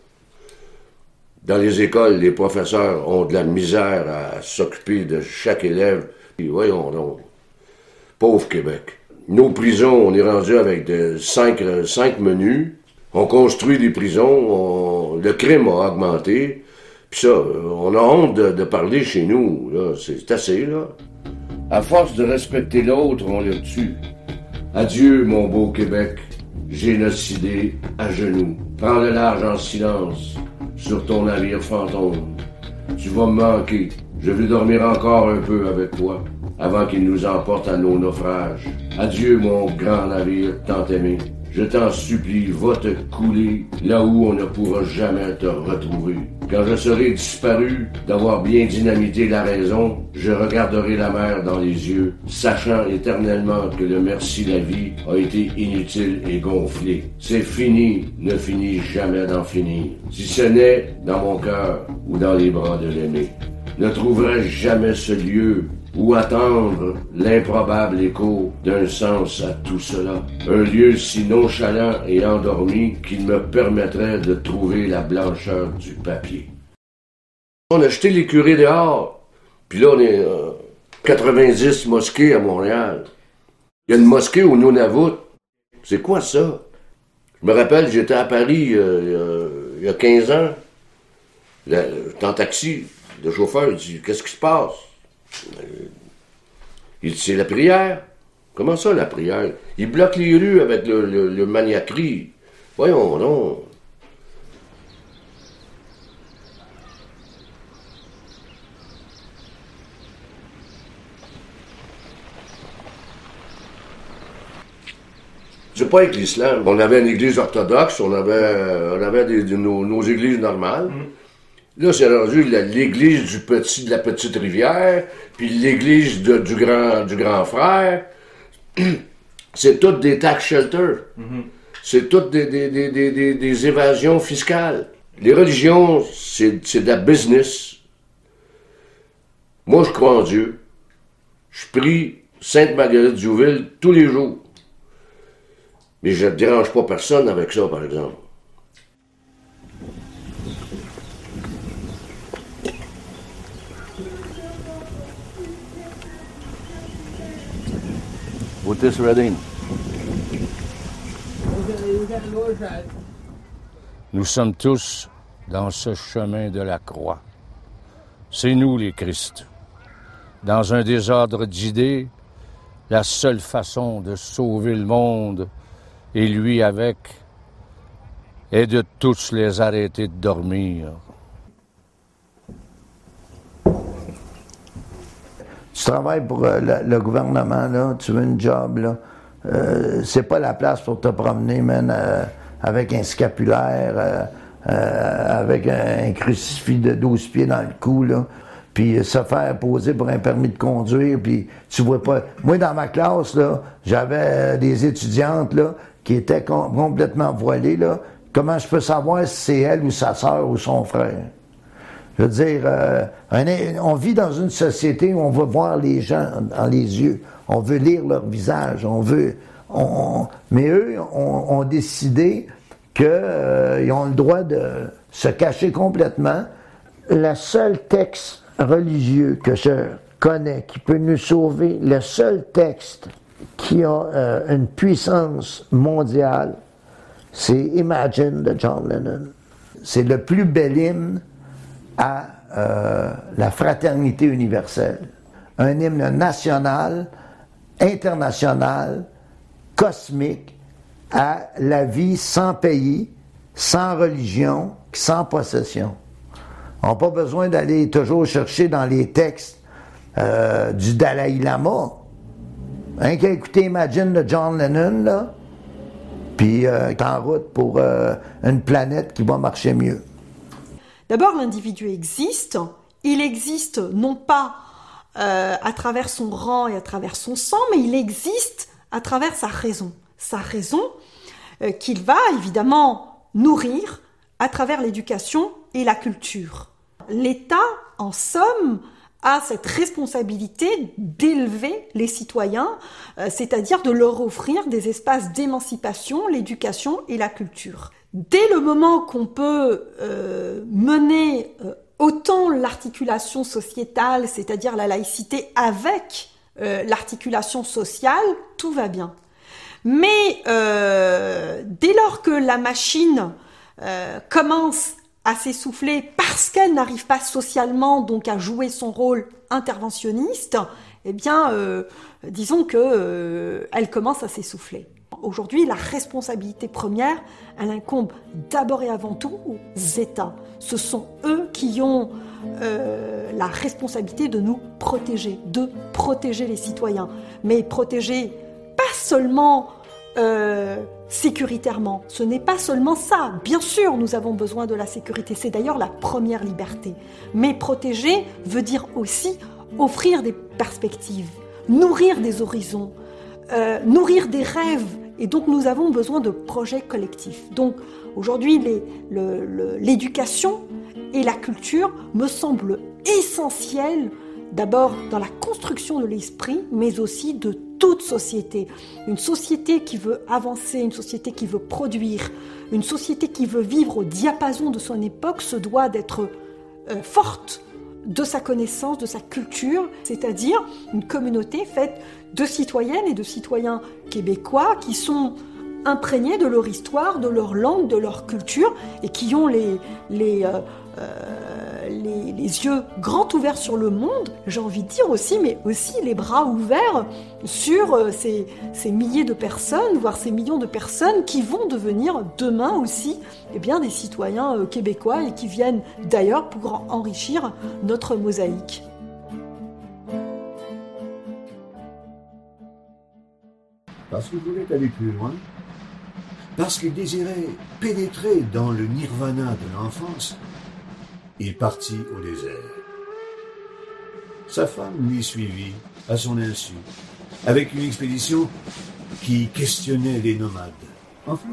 Dans les écoles, les professeurs ont de la misère à s'occuper de chaque élève. Voyons donc. Pauvre Québec. Nos prisons, on est rendu avec de cinq, cinq menus. On construit des prisons. on- le crime a augmenté. Ça, euh, on a honte de, de parler chez nous. là. C'est assez, là. À force de respecter l'autre, on le tue. Adieu, mon beau Québec, génocidé à genoux. Prends le large en silence sur ton navire fantôme. Tu vas me manquer. Je veux dormir encore un peu avec toi avant qu'il nous emporte à nos naufrages. Adieu, mon grand navire tant aimé. Je t'en supplie, va te couler là où on ne pourra jamais te retrouver. Quand je serai disparu d'avoir bien dynamité la raison, je regarderai la mer dans les yeux, sachant éternellement que le merci la vie a été inutile et gonflé. C'est fini, ne finit jamais d'en finir. Si ce n'est dans mon cœur ou dans les bras de l'aimé. Ne trouverai-je jamais ce lieu où attendre l'improbable écho d'un sens à tout cela. Un lieu si nonchalant et endormi qu'il me permettrait de trouver la blancheur du papier. On a jeté les curés dehors, puis là on est euh, 90 mosquées à Montréal. Il y a une mosquée au Nunavut. C'est quoi ça? Je me rappelle, j'étais à Paris euh, il y a 15 ans. J'étais en taxi. Le chauffeur dit Qu'est-ce qui se passe Euh, Il dit C'est la prière. Comment ça, la prière? Il bloque les rues avec le, le, maniaquerie. Voyons, non. C'est pas avec l'islam. On avait une église orthodoxe, on avait, on avait des- de nos, nos églises normales. Là, c'est rendu l'église du petit, de la petite rivière, puis l'église du grand, du grand frère. C'est toutes des tax shelters. C'est toutes des, des, des, des, des- des évasions fiscales. Les religions, c'est de la business. Moi, je crois en Dieu. Je prie Sainte-Marguerite Diouville tous les jours. Mais je ne dérange pas personne avec ça, par exemple. Nous sommes tous dans ce chemin de la croix. C'est nous les Christ. Dans un désordre d'idées, la seule façon de sauver le monde, et lui avec, est de tous les arrêter de dormir. Tu travailles pour euh, le, gouvernement, là, tu veux une job, là. euh, c'est pas la place pour te promener, man, euh, avec un scapulaire, avec un, crucifix de 12 pieds dans le cou, là. Puis se faire poser pour un permis de conduire, puis tu vois pas. Moi, dans ma classe, là, j'avais des étudiantes, là, qui étaient com- complètement voilées, là. Comment je peux savoir si c'est elle ou sa sœur ou son frère? Je veux dire, euh, on vit dans une société où on veut voir les gens dans les yeux, on veut lire leur visage, on veut, mais eux ont, décidé qu'ils ont le droit de se cacher complètement. Le seul texte religieux que je connais qui peut nous sauver, le seul texte qui a euh, une puissance mondiale, c'est Imagine de John Lennon. C'est le plus bel hymne à euh, la fraternité universelle. Un hymne national, international, cosmique, à la vie sans pays, sans religion, sans possession. On n'a pas besoin d'aller toujours chercher dans les textes euh, du Dalai Lama. Hein, qu'à écouter Imagine de John Lennon, là, puis euh, en route pour euh, une planète qui va marcher mieux. D'abord, l'individu existe. Il existe non pas euh, à travers son rang et à travers son sang, mais il existe à travers sa raison. Sa raison euh, qu'il va évidemment nourrir à travers l'éducation et la culture. L'État, en somme, a cette responsabilité d'élever les citoyens, euh, c'est-à-dire de leur offrir des espaces d'émancipation, l'éducation et la culture. Dès le moment qu'on peut euh, mener euh, autant l'articulation sociétale, c'est-à-dire la laïcité, avec l'articulation sociale, tout va bien. Mais dès lors que la machine commence à s'essouffler parce qu'elle n'arrive pas socialement donc à jouer son rôle interventionniste, eh bien, euh, disons que euh, elle commence à s'essouffler. Aujourd'hui, la responsabilité première, elle incombe d'abord et avant tout aux États. Ce sont eux qui ont euh, la responsabilité de nous protéger, de protéger les citoyens, mais protéger pas seulement sécuritairement. Ce n'est pas seulement ça. Bien sûr, nous avons besoin de la sécurité. C'est d'ailleurs la première liberté. Mais protéger veut dire aussi offrir des perspectives, nourrir des horizons, euh, nourrir des rêves. Et donc nous avons besoin de projets collectifs. Donc aujourd'hui, l'éducation et la culture me semblent essentielles d'abord dans la construction de l'esprit, mais aussi de toute société. Une société qui veut avancer, une société qui veut produire, une société qui veut vivre au diapason de son époque se doit d'être euh, forte de sa connaissance, de sa culture, c'est-à-dire une communauté faite de citoyennes et de citoyens québécois qui sont imprégnés de leur histoire, de leur langue, de leur culture et qui ont les, euh, euh, les, yeux grands ouverts sur le monde, j'ai envie de dire aussi, mais aussi les bras ouverts sur euh, ces, milliers de personnes, voire ces millions de personnes qui vont devenir demain aussi eh bien, des citoyens euh, québécois et qui viennent d'ailleurs pour enrichir notre mosaïque. Parce qu'il voulait aller plus loin, parce qu'il désirait pénétrer dans le nirvana de l'enfance, il partit au désert. Sa femme l'y suivit, à son insu, avec une expédition qui questionnait les nomades. Enfin,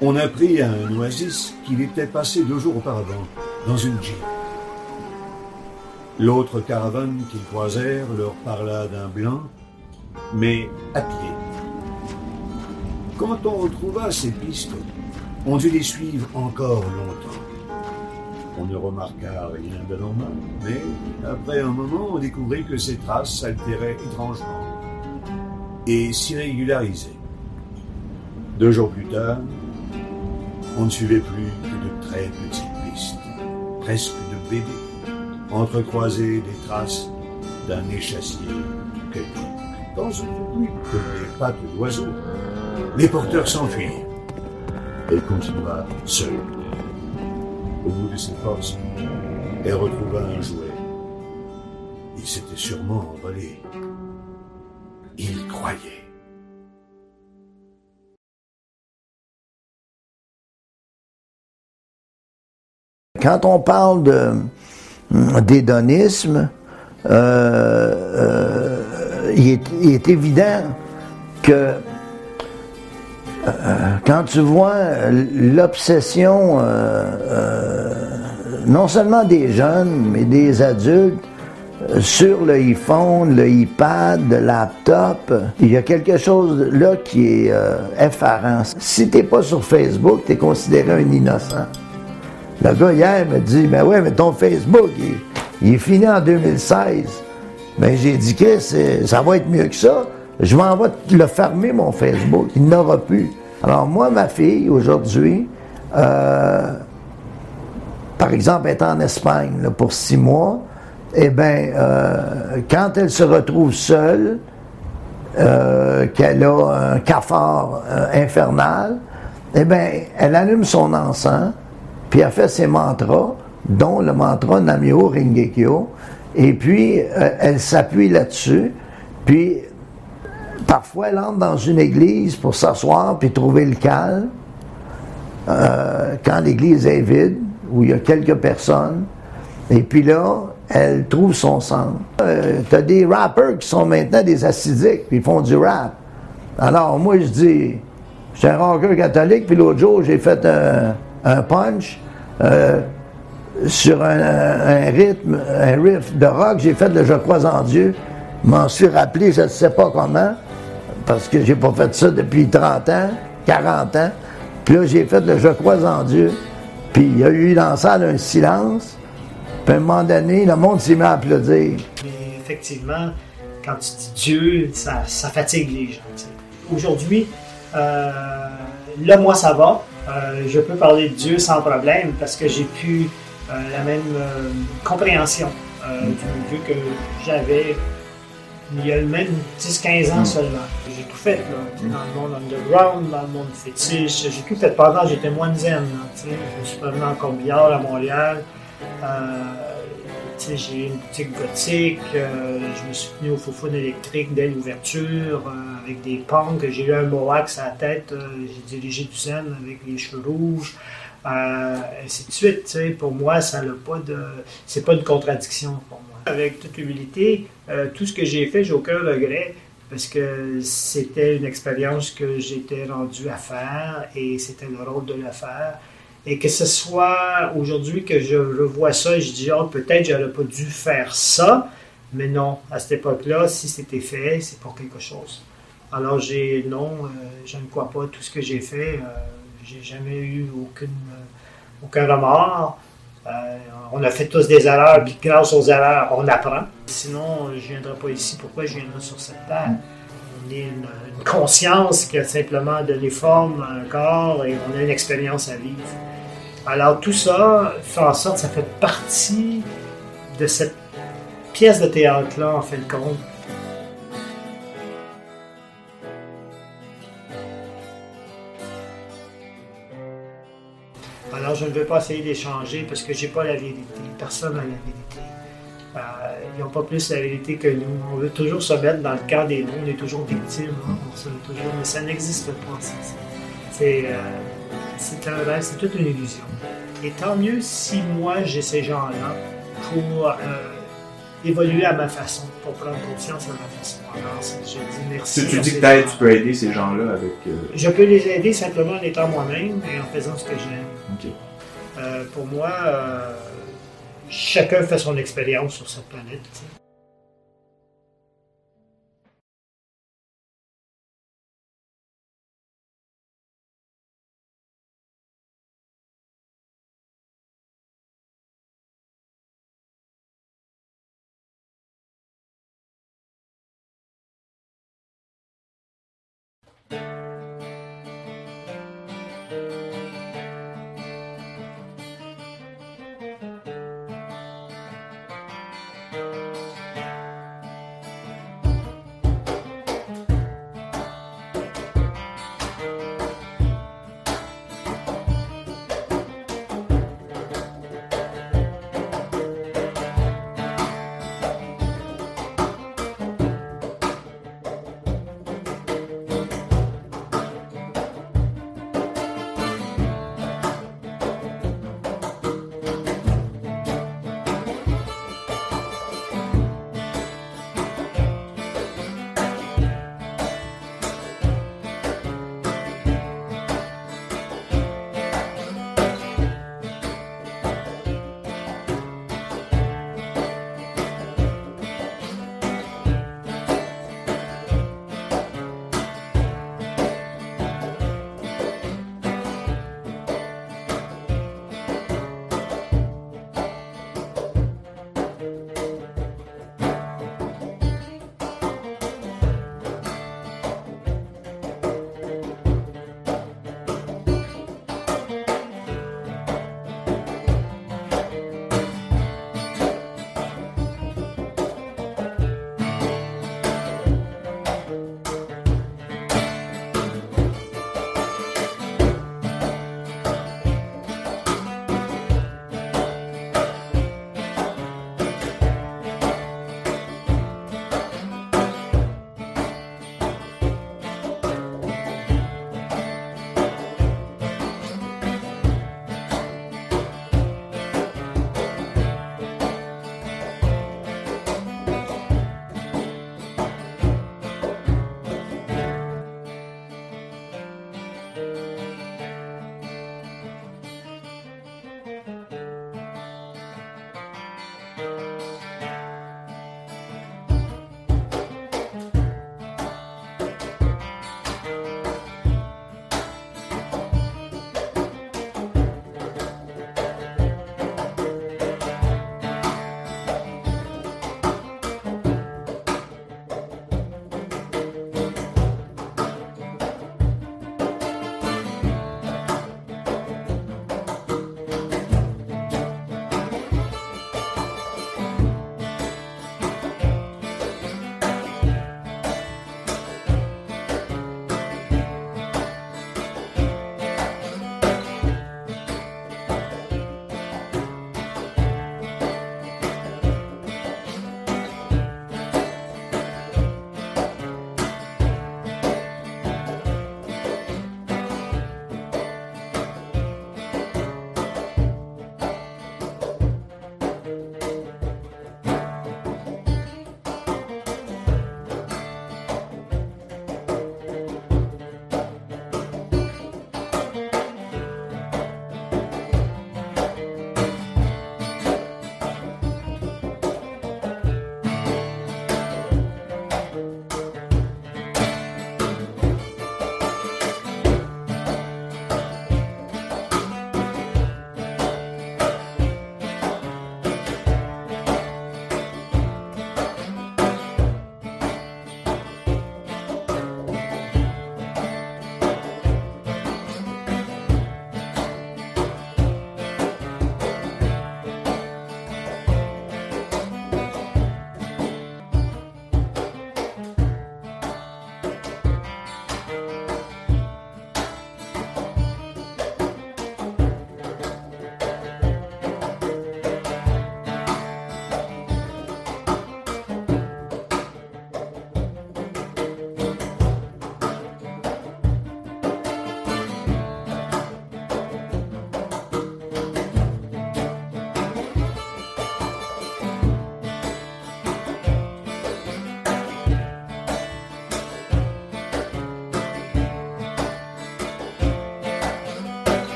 on apprit à un oasis qu'il était passé deux jours auparavant dans une jeep. L'autre caravane qu'ils croisèrent leur parla d'un blanc, mais à pied. Quand on retrouva ces pistes, on dut les suivre encore longtemps. On ne remarqua rien d'anormal, mais après un moment, on découvrit que ces traces s'altéraient étrangement et s'y régularisaient. Deux jours plus tard, on ne suivait plus que de très petites pistes, presque de bébés, entrecroisées des traces d'un échassier quelconque. Dans une pluie comme des pattes d'oiseaux, les porteurs s'enfuirent. Elle continua seule de ses forces, elle retrouva un jouet. Il s'était sûrement envolé. Il croyait. Quand on parle de d'hédonisme, euh, euh, il, est, évident que euh, quand tu vois l'obsession, euh, euh, non seulement des jeunes, mais des adultes, sur le iPhone, le iPad, le laptop, il y a quelque chose là qui est effarant. Si t'es pas sur Facebook, tu es considéré un innocent. Le gars hier me dit, ben ouais, mais ton Facebook, il, est fini en 2016. Ben j'ai dit, que ça va être mieux que ça. Je m'en vais le fermer, mon Facebook. Il n'aura plus. Alors, moi, ma fille, aujourd'hui, euh, par exemple, est en Espagne pour six mois. Eh bien, euh, quand elle se retrouve seule, euh, qu'elle a un cafard infernal, eh bien, elle allume son encens, puis elle fait ses mantras, dont le mantra Namyo Ringekyo, et puis elle s'appuie là-dessus, puis Parfois, elle entre dans une église pour s'asseoir puis trouver le calme. Euh, quand l'église est vide, où il y a quelques personnes. Et puis là, elle trouve son centre. Euh, tu as des rappers qui sont maintenant des acidiques, puis ils font du rap. Alors moi, je dis, J'étais un rocker catholique, puis l'autre jour, j'ai fait un, un punch euh, sur un, un rythme, un riff de rock. J'ai fait le Je crois en Dieu. Je m'en suis rappelé, je ne sais pas comment, parce que j'ai pas fait ça depuis 30 ans, 40 ans. Puis là, j'ai fait le Je crois en Dieu. Puis il y a eu dans la salle un silence. Puis à un moment donné, le monde s'est mis à applaudir. Mais effectivement, quand tu dis Dieu, ça, ça fatigue les gens. Aujourd'hui, euh, là, moi, ça va. Euh, je peux parler de Dieu sans problème parce que j'ai pu euh, la même compréhension du Dieu que j'avais il y a même 10-15 ans Mm. seulement. Dans le monde underground, dans le monde fétiche. J'ai tout fait pendant j'étais tu sais. Je me suis promené en Combillard à Montréal. Euh, j'ai une boutique gothique. euh, je me suis tenu au foufoune électrique dès l'ouverture euh, avec des punks. J'ai eu un mohawk à la tête. euh, j'ai dirigé du zen avec les cheveux rouges. Ainsi de suite. Pour moi, ça n'a pas de. C'est pas une contradiction pour moi. Avec toute humilité, tout ce que j'ai fait, j'ai aucun regret parce que c'était une expérience que j'étais rendu à faire et c'était le rôle de le faire. Et que ce soit aujourd'hui que je revois ça et je dis, oh, peut-être j'aurais pas dû faire ça, mais non, à cette époque-là, si c'était fait, c'est pour quelque chose. Alors j'ai, non, euh, je ne crois pas tout ce que j'ai fait. euh, j'ai jamais eu euh, aucun remords. Euh, on a fait tous des erreurs, puis grâce aux erreurs, on apprend. Sinon, je ne viendrais pas ici. Pourquoi je viendrais sur cette terre? On est une, une conscience qui a simplement donné forme à un corps et on a une expérience à vivre. Alors tout ça fait en sorte, ça fait partie de cette pièce de théâtre-là, en fin de compte. Je ne veux pas essayer d'échanger parce que j'ai pas la vérité. Personne n'a la vérité. Euh, ils n'ont pas plus la vérité que nous. On veut toujours se mettre dans le cas des noms, on est toujours victime, hein, mais ça n'existe pas. C'est euh, un rêve, c'est toute une illusion. Et tant mieux si moi j'ai ces gens-là pour euh, évoluer à ma façon, pour prendre conscience façon. Alors c'est- je dis merci. Si tu dis que tu peux aider ces gens-là avec. euh, Je peux les aider simplement en étant moi-même et en faisant ce que j'aime. Euh, pour moi, euh, chacun fait son expérience sur cette planète.